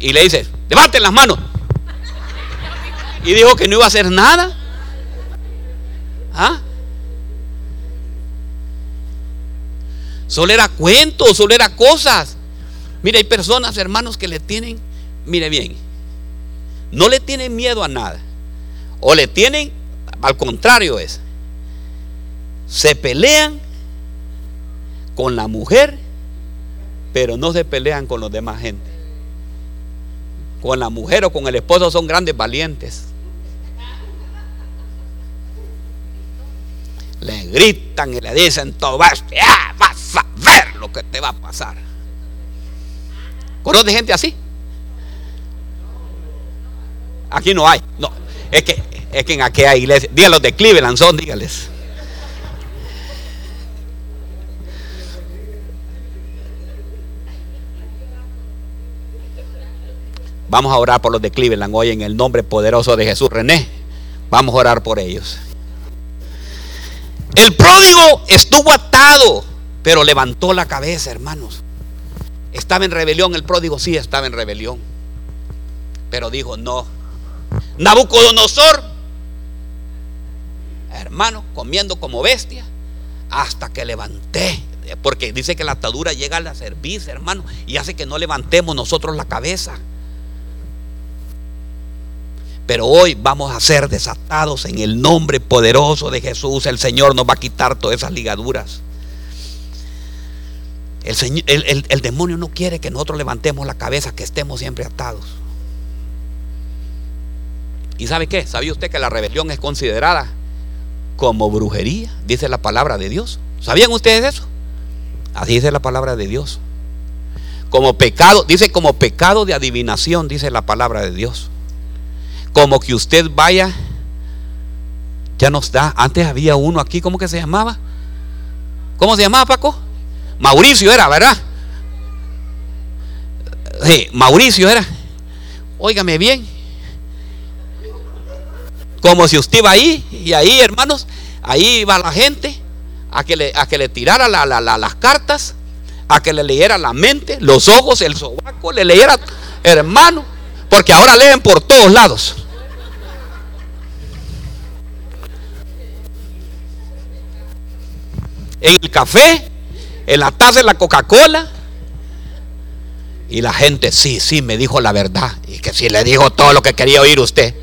Y le dice, levanten las manos. Y dijo que no iba a hacer nada. ¿Ah? Solo era cuentos, solo era cosas. Mire, hay personas, hermanos, que le tienen, mire bien, no le tienen miedo a nada. O le tienen, al contrario es, se pelean con la mujer, pero no se pelean con los demás gente. Con la mujer o con el esposo son grandes valientes. le gritan y le dicen todo vas, a ver lo que te va a pasar. ¿Conoce gente así? Aquí no hay. No, es que, es que en aquella iglesia, dígalos de Cleveland son, dígales. Vamos a orar por los de Cleveland hoy en el nombre poderoso de Jesús. René, vamos a orar por ellos. El pródigo estuvo atado, pero levantó la cabeza, hermanos. Estaba en rebelión, el pródigo sí estaba en rebelión. Pero dijo, no. Nabucodonosor, hermano, comiendo como bestia, hasta que levanté. Porque dice que la atadura llega a la cerviz, hermano, y hace que no levantemos nosotros la cabeza. Pero hoy vamos a ser desatados en el nombre poderoso de Jesús. El Señor nos va a quitar todas esas ligaduras. El, demonio no quiere que nosotros levantemos la cabeza, que estemos siempre atados. ¿Y sabe qué? ¿Sabía usted que la rebelión es considerada como brujería? Dice la palabra de Dios. ¿Sabían ustedes eso? Así dice la palabra de Dios. Como pecado, dice como pecado de adivinación, dice la palabra de Dios como que usted vaya, ya nos da, antes había uno aquí, ¿cómo que se llamaba? ¿Cómo se llamaba Paco? Mauricio era, ¿verdad? Sí, Mauricio era. Óigame bien. Como si usted iba ahí, y ahí, hermanos, ahí iba la gente a que le, a que le tirara las cartas, a que le leyera la mente, los ojos, el sobaco, le leyera, hermano, porque ahora leen por todos lados. En el café, en la taza de la Coca-Cola. Y la gente, sí, sí, me dijo la verdad. Y que sí le dijo todo lo que quería oír usted.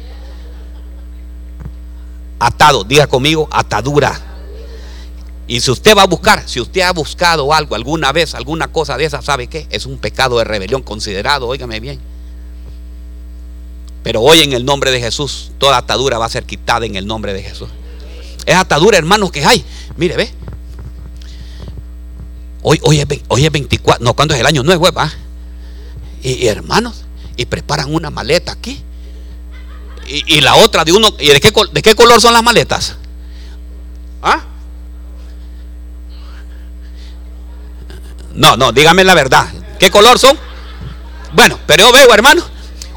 Atado, diga conmigo, atadura. Y si usted va a buscar, si usted ha buscado algo alguna vez, alguna cosa de esa, ¿sabe qué? Es un pecado de rebelión considerado, óigame bien. Pero hoy en el nombre de Jesús, toda atadura va a ser quitada en el nombre de Jesús. Es atadura, hermanos, que hay. Mire, ve, Hoy, hoy, es, hoy es 24, no, cuando es el año nuevo, va? Y, hermanos, y preparan una maleta aquí. Y, la otra de uno, ¿y de qué, de qué color son las maletas? ¿Ah? No, no, dígame la verdad. ¿Qué color son? Bueno, pero yo veo, hermano.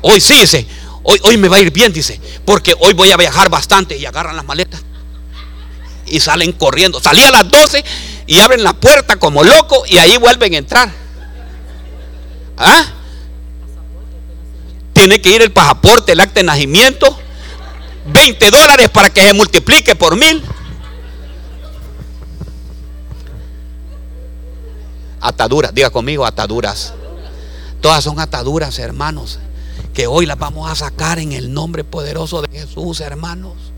Hoy sí, dice. Hoy, hoy me va a ir bien, dice. Porque hoy voy a viajar bastante. Y agarran las maletas. Y salen corriendo. Salí a las 12 y abren la puerta como loco y ahí vuelven a entrar. ¿Ah? Tiene que ir el pasaporte, el acta de nacimiento, 20 dólares para que se multiplique por mil. Ataduras, diga conmigo, ataduras. Todas son ataduras, hermanos, que hoy las vamos a sacar en el nombre poderoso de Jesús, hermanos.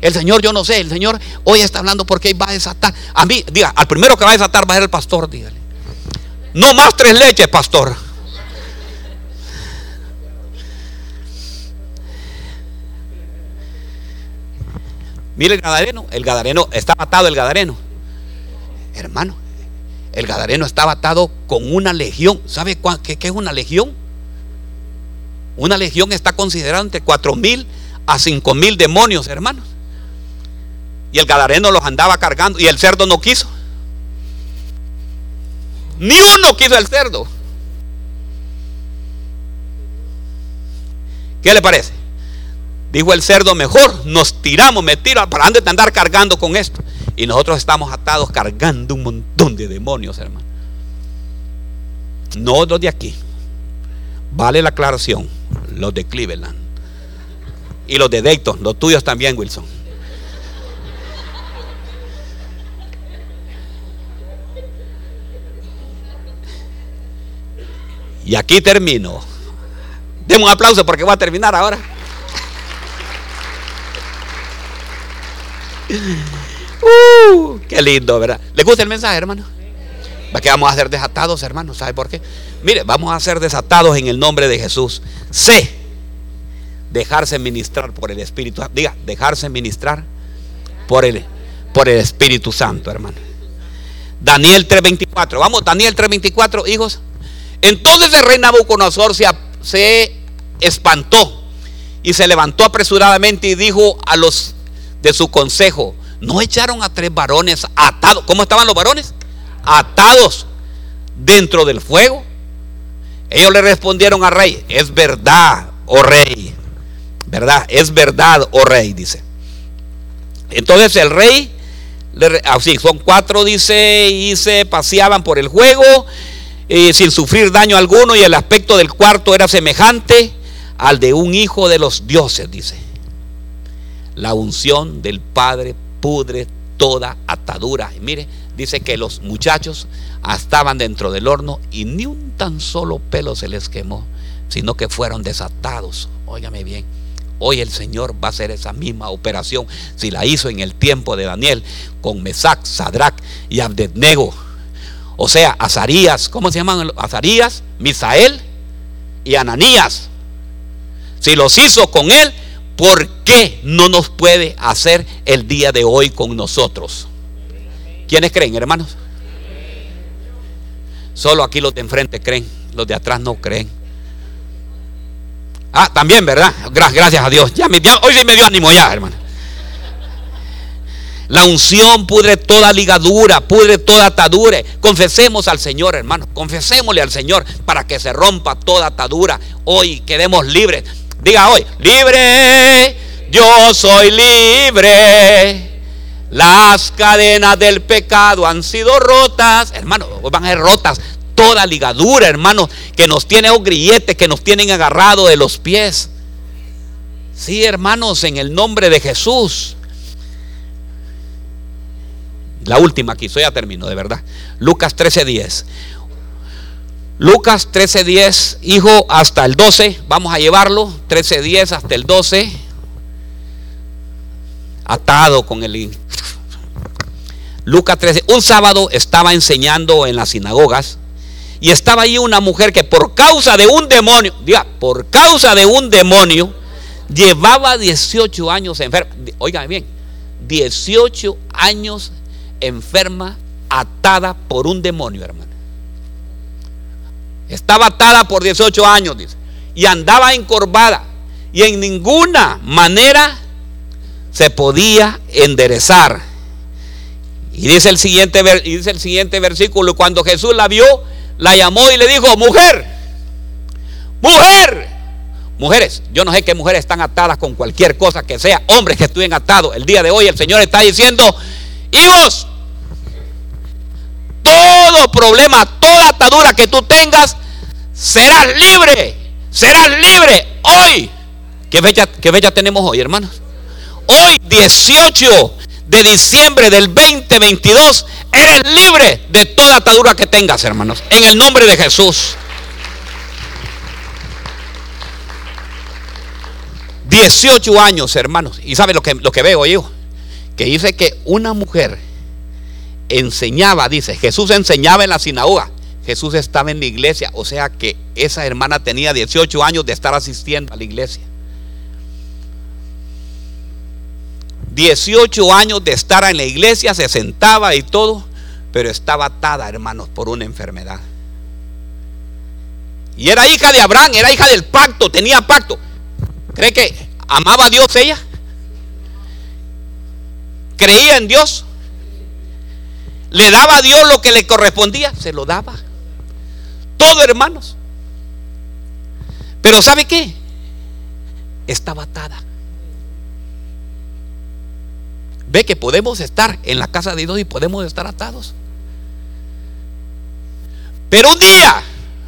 El Señor, yo no sé, el Señor hoy está hablando porque va a desatar. A mí, diga, al primero que va a desatar va a ser el pastor, dígale. No más tres leches, pastor. Mire el gadareno, el gadareno está atado el gadareno. Hermano, el gadareno estaba atado con una legión. ¿Sabe qué, qué es una legión? Una legión está considerada entre cuatro mil a cinco mil demonios, hermanos. Y el gadareno los andaba cargando y el cerdo no quiso. Ni uno quiso el cerdo. ¿Qué le parece? Dijo el cerdo, mejor nos tiramos, me tiro, para antes de andar cargando con esto. Y nosotros estamos atados cargando un montón de demonios, hermano. No los de aquí. Vale la aclaración. Los de Cleveland. Y los de Dayton, los tuyos también, Wilson. Y aquí termino. Demos un aplauso porque voy a terminar ahora. Uh, qué lindo, ¿verdad? ¿Le gusta el mensaje, hermano? ¿Va que vamos a ser desatados, hermano? ¿Sabe por qué? Mire, vamos a ser desatados en el nombre de Jesús. C. Dejarse ministrar por el Espíritu. Diga, dejarse ministrar por el, por el Espíritu Santo, hermano. Daniel 3:24. Vamos, Daniel 3:24, hijos. Entonces el rey Nabucodonosor se, espantó y se levantó apresuradamente y dijo a los de su consejo, no echaron a tres varones atados. ¿Cómo estaban los varones? Atados dentro del fuego. Ellos le respondieron al rey, es verdad, oh rey. ¿Verdad? Es verdad, oh rey, dice. Entonces el rey, así, ah, son cuatro, dice, y se paseaban por el juego y sin sufrir daño alguno y el aspecto del cuarto era semejante al de un hijo de los dioses, dice. La unción del Padre pudre toda atadura. Y mire, dice que los muchachos estaban dentro del horno y ni un tan solo pelo se les quemó, sino que fueron desatados. Óigame bien. Hoy el Señor va a hacer esa misma operación. Si la hizo en el tiempo de Daniel con Mesac, Sadrach y Abednego. O sea, Azarías, ¿cómo se llaman? Azarías, Misael y Ananías. Si los hizo con él, ¿por qué no nos puede hacer el día de hoy con nosotros? ¿Quiénes creen, hermanos? Solo aquí los de enfrente creen, los de atrás no creen. Ah, también, ¿verdad? Gracias a Dios. Hoy sí me dio ánimo ya, hermano. La unción pudre toda ligadura, pudre toda atadura. Confesemos al Señor, hermano. Confesémosle al Señor para que se rompa toda atadura. Hoy quedemos libres. Diga hoy, libre, yo soy libre. Las cadenas del pecado han sido rotas. Hermano, van a ser rotas toda ligadura, hermano, que nos tiene o grilletes que nos tienen agarrado de los pies. Sí, hermanos, en el nombre de Jesús. La última aquí, soy ya termino, de verdad. Lucas 13:10. Lucas 13:10, hijo, hasta el 12. Vamos a llevarlo. 13:10 hasta el 12. Atado con el. Lucas 13. Un sábado estaba enseñando en las sinagogas y estaba ahí una mujer que por causa de un demonio, diga, por causa de un demonio, llevaba 18 años enferma. Oigan bien, 18 años enferma, atada por un demonio, hermano. Estaba atada por 18 años, dice. Y andaba encorvada. Y en ninguna manera se podía enderezar. Y dice el siguiente, dice el siguiente versículo, cuando Jesús la vio, la llamó y le dijo, mujer, mujer. Mujeres, yo no sé qué mujeres están atadas con cualquier cosa que sea, hombres que estén atados. El día de hoy el Señor está diciendo, hijos, todo problema, toda atadura que tú tengas, serás libre, serás libre hoy. ¿Qué fecha, qué fecha tenemos hoy, hermanos? Hoy, 18 de diciembre del 2022, eres libre de toda atadura que tengas, hermanos. En el nombre de Jesús. 18 años, hermanos. Y sabe lo que, lo que veo yo? Que dice que una mujer enseñaba, dice, Jesús enseñaba en la sinagoga. Jesús estaba en la iglesia. O sea que esa hermana tenía 18 años de estar asistiendo a la iglesia. 18 años de estar en la iglesia, se sentaba y todo, pero estaba atada, hermanos, por una enfermedad. Y era hija de Abraham, era hija del pacto, tenía pacto. ¿Cree que amaba a Dios ella? ¿Creía en Dios? ¿Le daba a Dios lo que le correspondía? Se lo daba. Todo, hermanos. Pero ¿sabe qué? Estaba atada. Ve que podemos estar en la casa de Dios y podemos estar atados. Pero un día,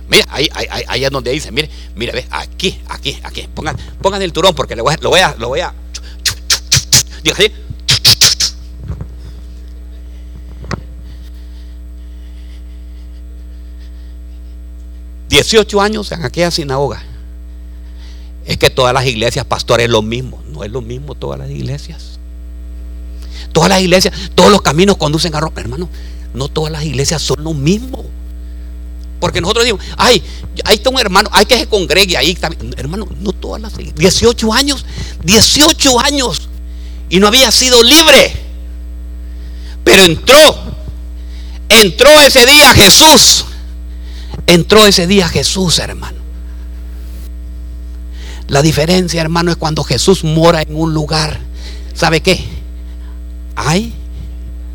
mira, ahí, ahí, es donde dice, mire, mire, ve, aquí, aquí, aquí, pongan, pongan el turón porque lo voy a, lo voy a, lo voy a, así. 18 años en aquella sinagoga. Es que todas las iglesias, pastores, es lo mismo. No es lo mismo todas las iglesias. Todas las iglesias, todos los caminos conducen a Roma. Hermano, no todas las iglesias son lo mismo. Porque nosotros decimos, ay, ahí está un hermano, hay que se congregue ahí también. Hermano, no todas las iglesias. 18 años, 18 años. Y no había sido libre. Pero entró, entró ese día Jesús. Entró ese día Jesús, hermano. La diferencia, hermano, es cuando Jesús mora en un lugar. ¿Sabe qué? hay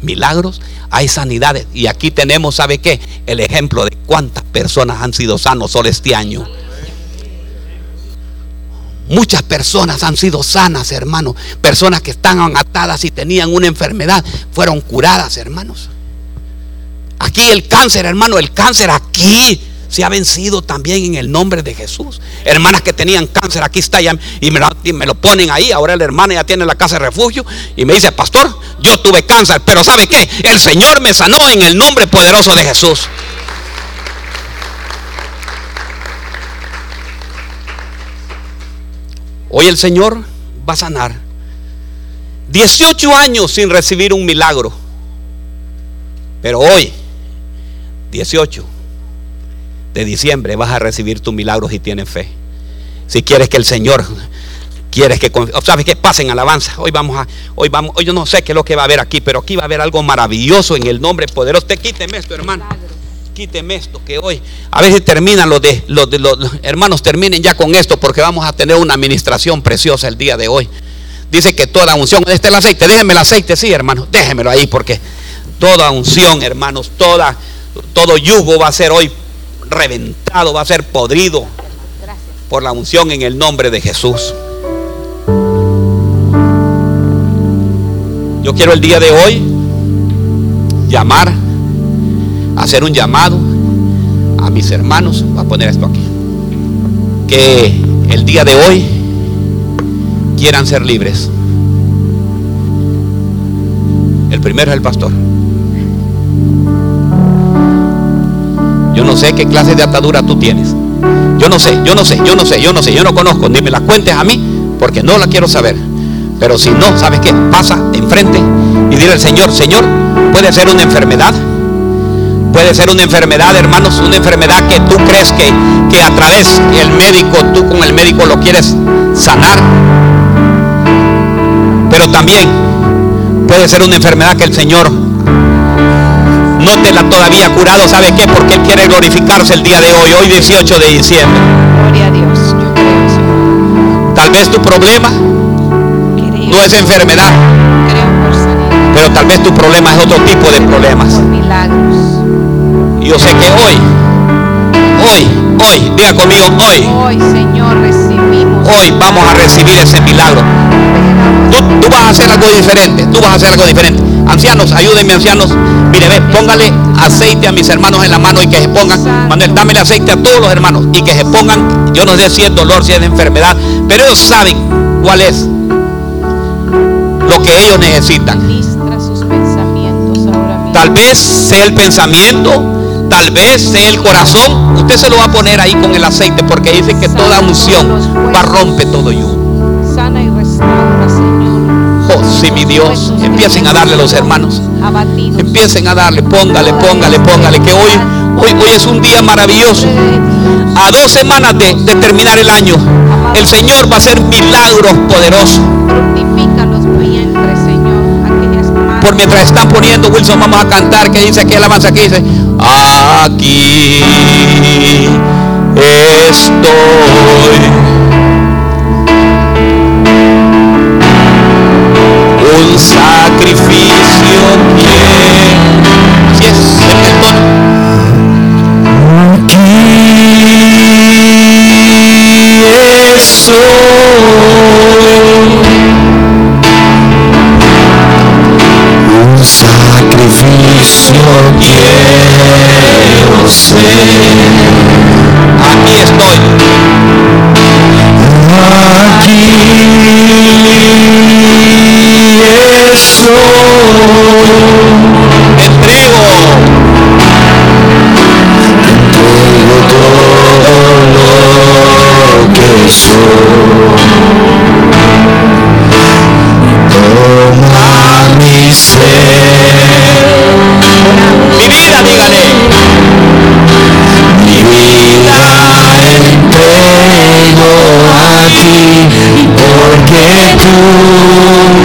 milagros, hay sanidades. Y aquí tenemos, ¿sabe qué? El ejemplo de cuántas personas han sido sanos solo este año. Muchas personas han sido sanas, hermanos. Personas que estaban atadas y tenían una enfermedad fueron curadas, hermanos. Aquí el cáncer, hermano, el cáncer aquí se ha vencido también en el nombre de Jesús. Hermanas que tenían cáncer, aquí está ya, y me, lo, ponen ahí. Ahora la hermana ya tiene la casa de refugio y me dice, pastor, yo tuve cáncer, pero ¿sabe qué? El Señor me sanó en el nombre poderoso de Jesús. Hoy el Señor va a sanar. 18 años sin recibir un milagro. Pero hoy, 18 de diciembre, vas a recibir tu milagro si tienes fe. Si quieres que el Señor, quieres que, sabes que pasen alabanza. Hoy vamos a, hoy vamos, hoy yo no sé qué es lo que va a haber aquí, pero aquí va a haber algo maravilloso en el nombre poderoso. Te quíteme esto, hermano quíteme esto que hoy a veces terminan los de los, de, los, hermanos terminen ya con esto porque vamos a tener una administración preciosa el día de hoy. Dice que toda unción, este es el aceite, déjenme el aceite, sí, hermano, déjenmelo ahí porque toda unción, hermanos, toda todo yugo va a ser hoy reventado, va a ser podrido por la unción en el nombre de Jesús. Yo quiero el día de hoy llamar hacer un llamado a mis hermanos, voy a poner esto aquí, que el día de hoy quieran ser libres. El primero es el pastor. Yo no sé qué clase de atadura tú tienes. Yo no sé, yo no sé, yo no sé, yo no sé, yo no conozco, ni me la cuentes a mí, porque no la quiero saber. Pero si no, ¿sabes qué? Pasa enfrente y dile al Señor, Señor, puede ser una enfermedad, Puede ser una enfermedad, hermanos, una enfermedad que tú crees que, que a través del médico, tú con el médico lo quieres sanar. Pero también puede ser una enfermedad que el Señor no te la todavía curado. ¿Sabe qué? Porque Él quiere glorificarse el día de hoy, hoy 18 de diciembre. Gloria a Dios. Tal vez tu problema no es enfermedad. Pero tal vez tu problema es otro tipo de problemas. Yo sé que hoy, hoy, hoy, diga conmigo, hoy. Hoy, Señor, recibimos. Hoy vamos a recibir ese milagro. Tú, vas a hacer algo diferente, tú vas a hacer algo diferente. Ancianos, ayúdenme, ancianos. Mire, ve, póngale aceite a mis hermanos en la mano y que se pongan. Manuel, dame el aceite a todos los hermanos y que se pongan. Yo no sé si es dolor, si es enfermedad, pero ellos saben cuál es lo que ellos necesitan. Tal vez sea el pensamiento, Tal vez sea el corazón. Usted se lo va a poner ahí con el aceite porque dice que toda unción va a romper todo yugo. Sí, mi Dios. Empiecen a darle los hermanos. Empiecen a darle, póngale, póngale, póngale. Que hoy, hoy, hoy es un día maravilloso. A dos semanas de, de terminar el año, el Señor va a hacer milagros poderosos. por mientras están poniendo Wilson vamos a cantar que dice que alabanza que dice aquí estoy. Un sacrificio que si es el Aquí estoy. sacrificio quiero ser. Aquí estoy. Aquí estoy. Entrego. Entrego todo lo que soy. Mi vida, dígale. Mi vida entrego a ti, porque tú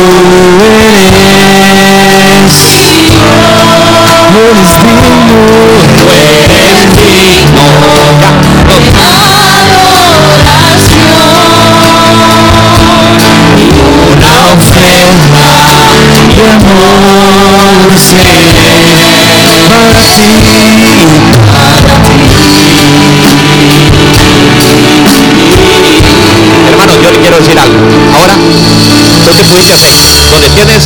eres digno, tú eres digno. una ofrenda de amor seré para ti, Hermano, yo le quiero decir algo. Ahora, tú te pudiste hacer. Donde tienes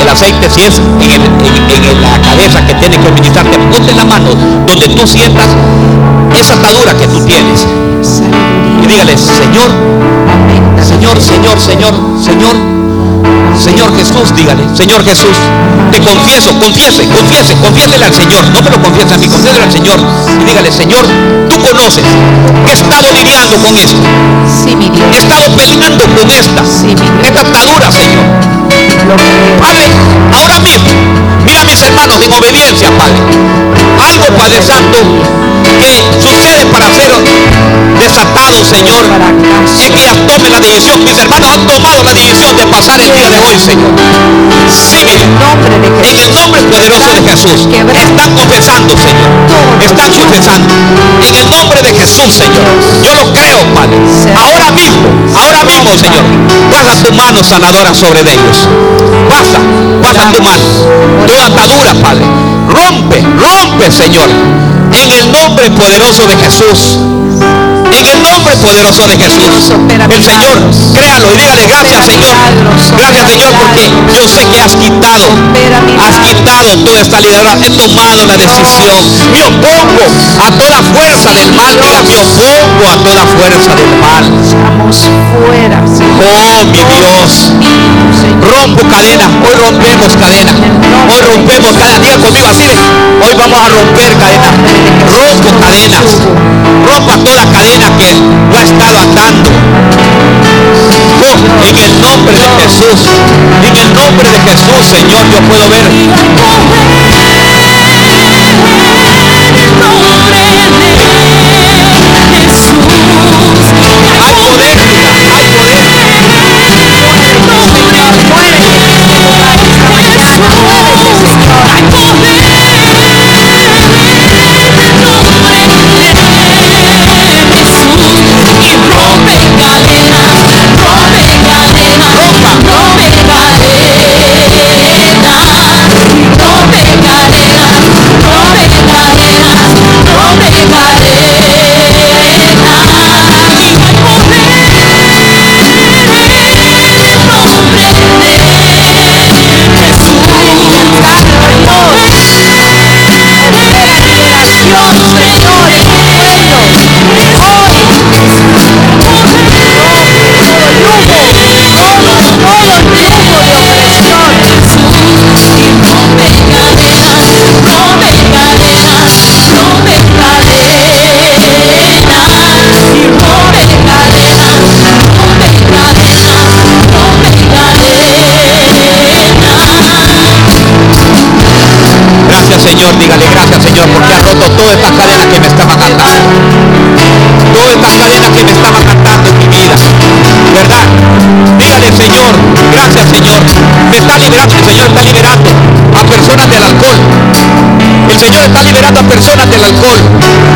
el aceite, si es en, el- en- en la cabeza que tiene que ministrarte, ponte la mano donde tú sientas esa atadura que tú tienes. Y dígale, Señor, Señor, Señor, Señor, Señor, Señor Jesús, dígale, Señor Jesús, te confieso, confiese, confiese, confiésele al Señor, no me lo confiese a mí, confiésele al Señor. Y dígale, Señor, tú conoces, he estado lidiando con esto. Sí, mi Dios. He estado peleando con esta, Sí, mi Dios. esta atadura, Señor. Padre, ahora mismo, mira mis hermanos en obediencia, Padre. Algo, Padre Santo, que sucede para ser desatado, Señor. Es que ellas tomen la decisión. Mis hermanos han tomado la decisión de pasar el día de hoy, Señor. Sí, mi Dios. En el nombre poderoso de Jesús. Están confesando, Señor. Están confesando. En el nombre de Jesús, Señor. Yo lo creo, Padre. Ahora mismo, ahora mismo, Señor. Pasa tu mano sanadora sobre ellos. Pasa, pasa tu mano. Toda atadura, Padre. Rompe, rompe, Señor. En el nombre poderoso de Jesús. En el nombre poderoso de Jesús. El Señor, créalo y dígale gracias, Señor. Gracias, Señor, porque yo sé que has quitado, has quitado toda esta liderazgo. He tomado la decisión. Me opongo a toda fuerza del mal. Diga, me opongo a toda fuerza del mal. Estamos fuera. Oh, mi Dios. Rompo cadena. Hoy rompemos cadena. Hoy rompemos cadena. Diga conmigo así. Hoy vamos a romper cadena. Rompo cadenas. Rompa toda cadena que lo ha estado atando. En el nombre de Jesús. En el nombre de Jesús, Señor, yo puedo ver. Personas del alcohol.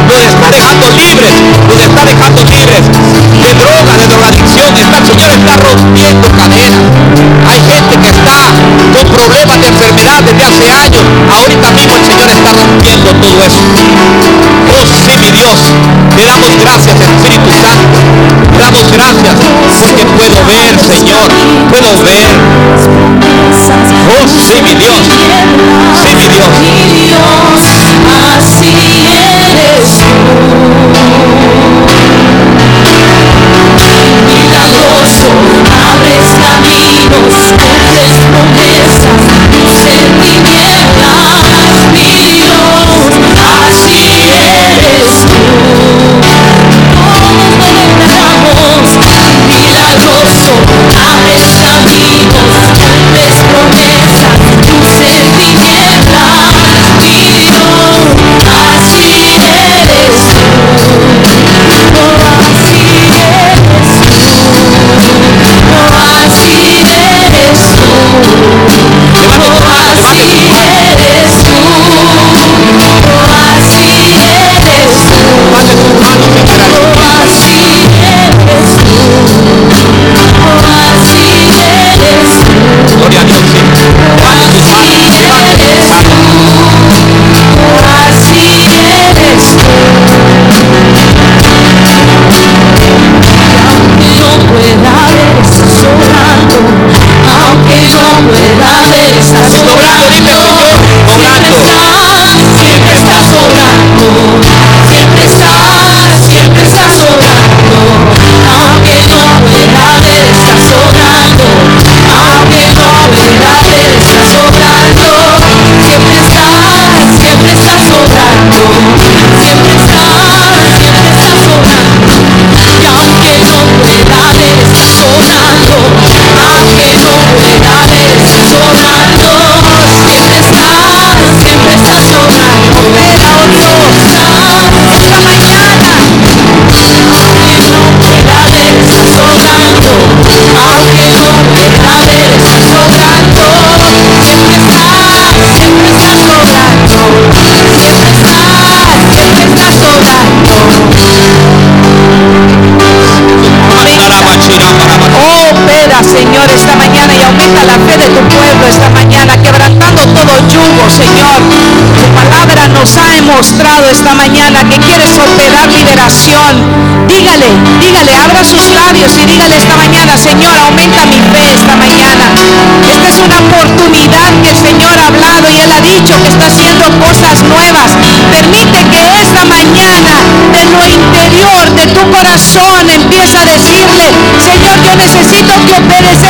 Los está dejando libres. Los está dejando libres de droga, de drogadicción. El Señor está rompiendo cadenas. Hay gente que está con problemas de enfermedad desde hace años. Ahorita mismo el Señor está rompiendo todo eso. Oh sí, mi Dios. Te damos gracias, Espíritu Santo. Te damos gracias porque puedo ver, Señor. Puedo ver. Oh sí, mi Dios. Sí, mi Dios. Está haciendo cosas nuevas. Permite que esta mañana de lo interior de tu corazón empieza a decirle, Señor, yo necesito que operes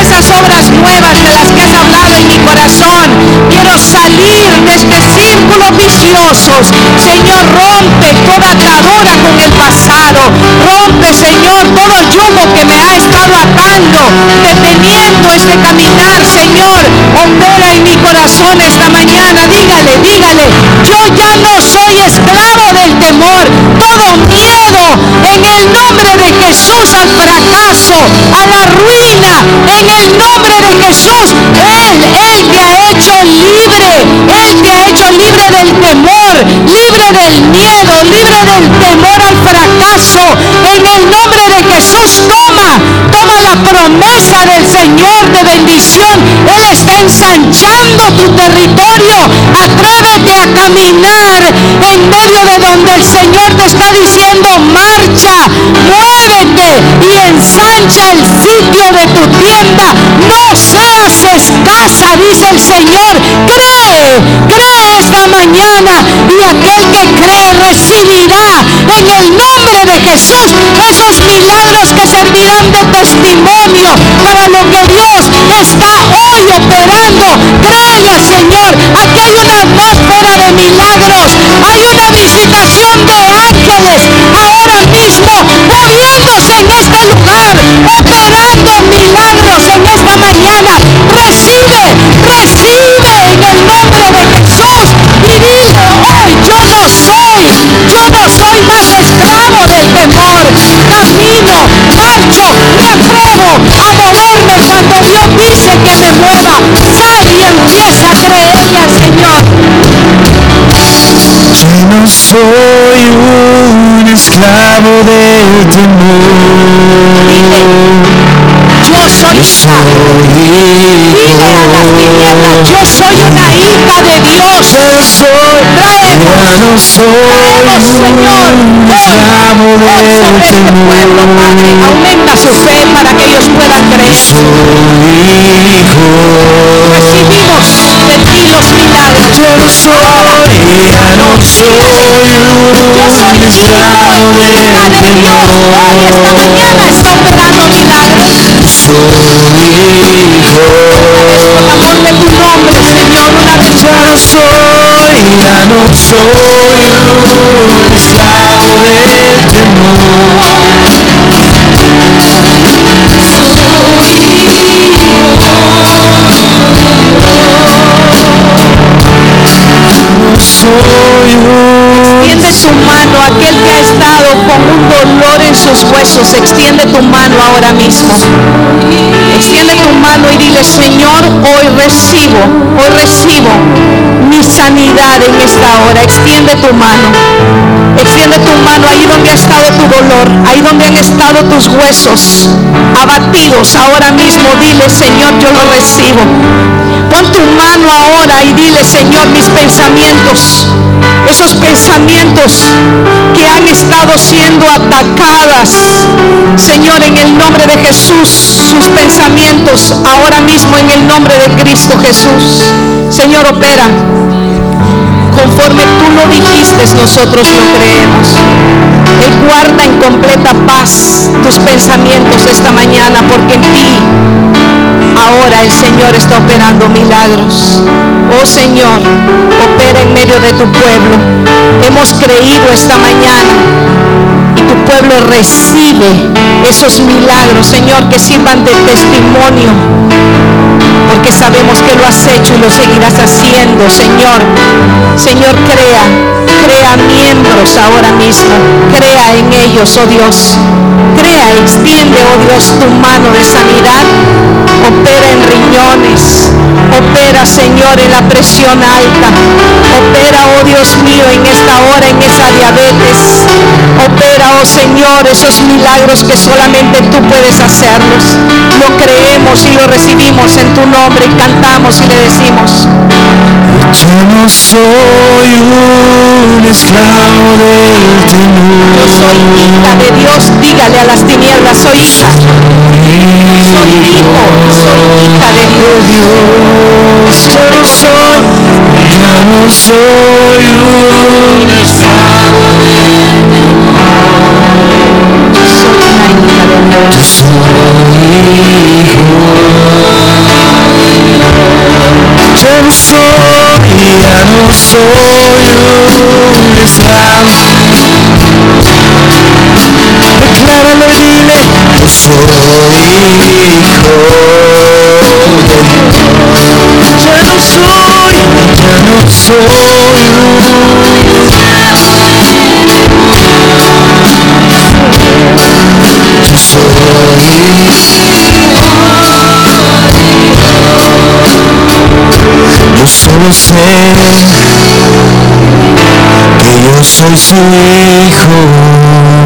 viciosos. Señor, rompe toda atadura con el pasado. Rompe, Señor, todo yugo que me ha estado atando, deteniendo este caminar, Señor. Opera en mi corazón esta mañana. Dígale, dígale, yo ya no soy esclavo del temor. Todo miedo en el nombre de Jesús al fracaso, a la ruina, en el nombre de Jesús. Él, Él te ha hecho libre. Él del temor, libre del miedo, libre del temor al fracaso. En el nombre de Jesús, toma, toma la promesa del Señor de bendición. Él está ensanchando tu territorio. Atrévete a caminar en medio de donde el Señor te está diciendo, marcha, muévete y ensancha el sitio de tu tienda. No seas escasa, dice el Señor. Cree, cree mañana y aquel que cree recibirá en el nombre de Jesús esos milagros que servirán de testimonio para lo que Dios está hoy operando. Créele Señor. Aquí hay una atmósfera de milagros. Hay una mueva. Sal y empieza a creerle al Señor. Yo no soy un esclavo del temor. Yo soy hija. Dile a las tinieblas, yo soy una hija de Dios. Yo soy, no Hoy del sobre este pueblo, Padre, temor. aumenta su fe para que ellos puedan creer. Recibimos de ti los milagros. Yo no soy, ya no soy Yo soy hijo, hija del de Dios. Hoy esta mañana está operando milagros. Soy hijo. Por amor de tu nombre, Señor, una vez Ya no soy, un esclavo del temor. Soy Extiende tu mano aquel que ha estado con un dolor en sus huesos. Extiende tu mano ahora mismo. Extiende tu mano y dile, Señor, hoy recibo, hoy recibo mi sanidad en esta hora. Extiende tu mano. Extiende tu mano ahí donde ha estado tu dolor, ahí donde han estado tus huesos abatidos. Ahora mismo dile, Señor, yo lo recibo. Pon tu mano ahora y dile, Señor, mis pensamientos, esos pensamientos que han estado siendo atacadas, Señor, en el nombre de Jesús, sus pensamientos ahora mismo en el nombre de Cristo Jesús. Señor, opera. Conforme tú lo dijiste, nosotros lo creemos. Él guarda en completa paz tus pensamientos esta mañana, porque en ti ahora el Señor está operando milagros. Oh Señor, opera en medio de tu pueblo. Hemos creído esta mañana pueblo recibe esos milagros, Señor, que sirvan de testimonio. Porque sabemos que lo has hecho y lo seguirás haciendo, Señor. Señor, crea, crea miembros ahora mismo. Crea en ellos, oh Dios. Crea, extiende, oh Dios, tu mano de sanidad. Opera Señor, en la presión alta. Opera, oh Dios mío, en esta hora, en esa diabetes. Opera, oh Señor, esos milagros que solamente tú puedes hacerlos. Lo creemos y lo recibimos en tu nombre y cantamos y le decimos, Yo no soy un esclavo del yo soy hija temor. de Dios, dígale a las tinieblas, soy hija, soy hijo, soy hija de Dios. Yo no soy, yo no soy un esclavo. Soy una hija de Dios. Yo no soy, ya no soy un esclavo. Decláralo dile, yo soy hijo. Ya no Yo soy Yo solo sé que yo soy su hijo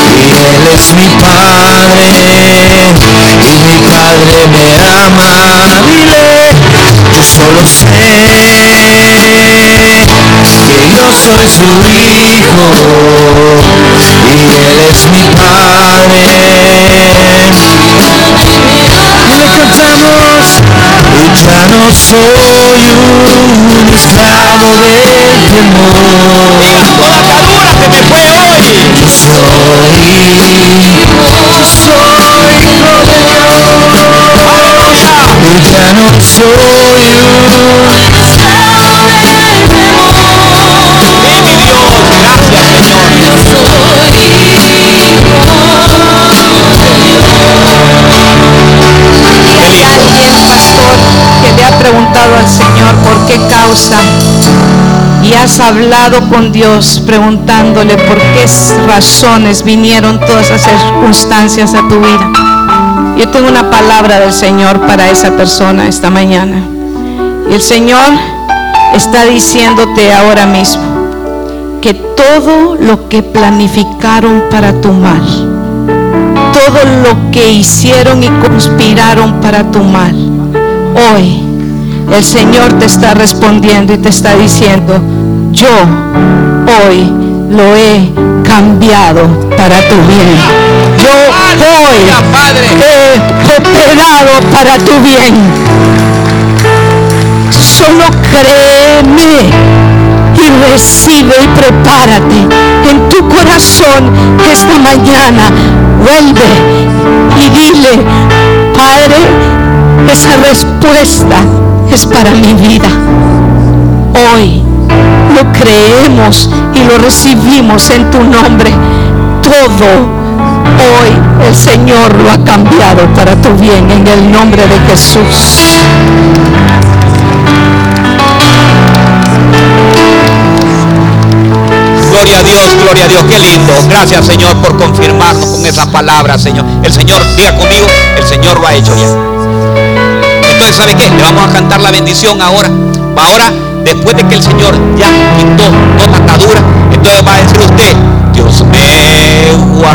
él es mi padre y mi padre me ama. Dile, yo solo sé que yo soy su hijo y él es mi padre. Y cantamos y ya no soy un esclavo del temor. Le ha preguntado al Señor por qué causa? Y has hablado con Dios preguntándole por qué razones vinieron todas esas circunstancias a tu vida. Yo tengo una palabra del Señor para esa persona esta mañana. Y el Señor está diciéndote ahora mismo que todo lo que planificaron para tu mal, todo lo que hicieron y conspiraron para tu mal, hoy el Señor te está respondiendo y te está diciendo, yo hoy lo he cambiado para tu bien. Yo Padre. he operado para tu bien. Solo créeme y recibe y prepárate en tu corazón esta mañana vuelve y dile, Padre, esa respuesta es para mi vida. Hoy lo creemos y lo recibimos en tu nombre. Todo hoy el Señor lo ha cambiado para tu bien en el nombre de Jesús. Gloria a Dios, gloria a Dios, qué lindo. Gracias Señor por confirmarnos con esa palabra, Señor. El Señor, diga conmigo, el Señor lo ha hecho ya. Entonces, ¿sabe qué? Le vamos a cantar la bendición ahora. Ahora, después de que el Señor ya quitó toda atadura, entonces va a decir usted, Dios me guarda.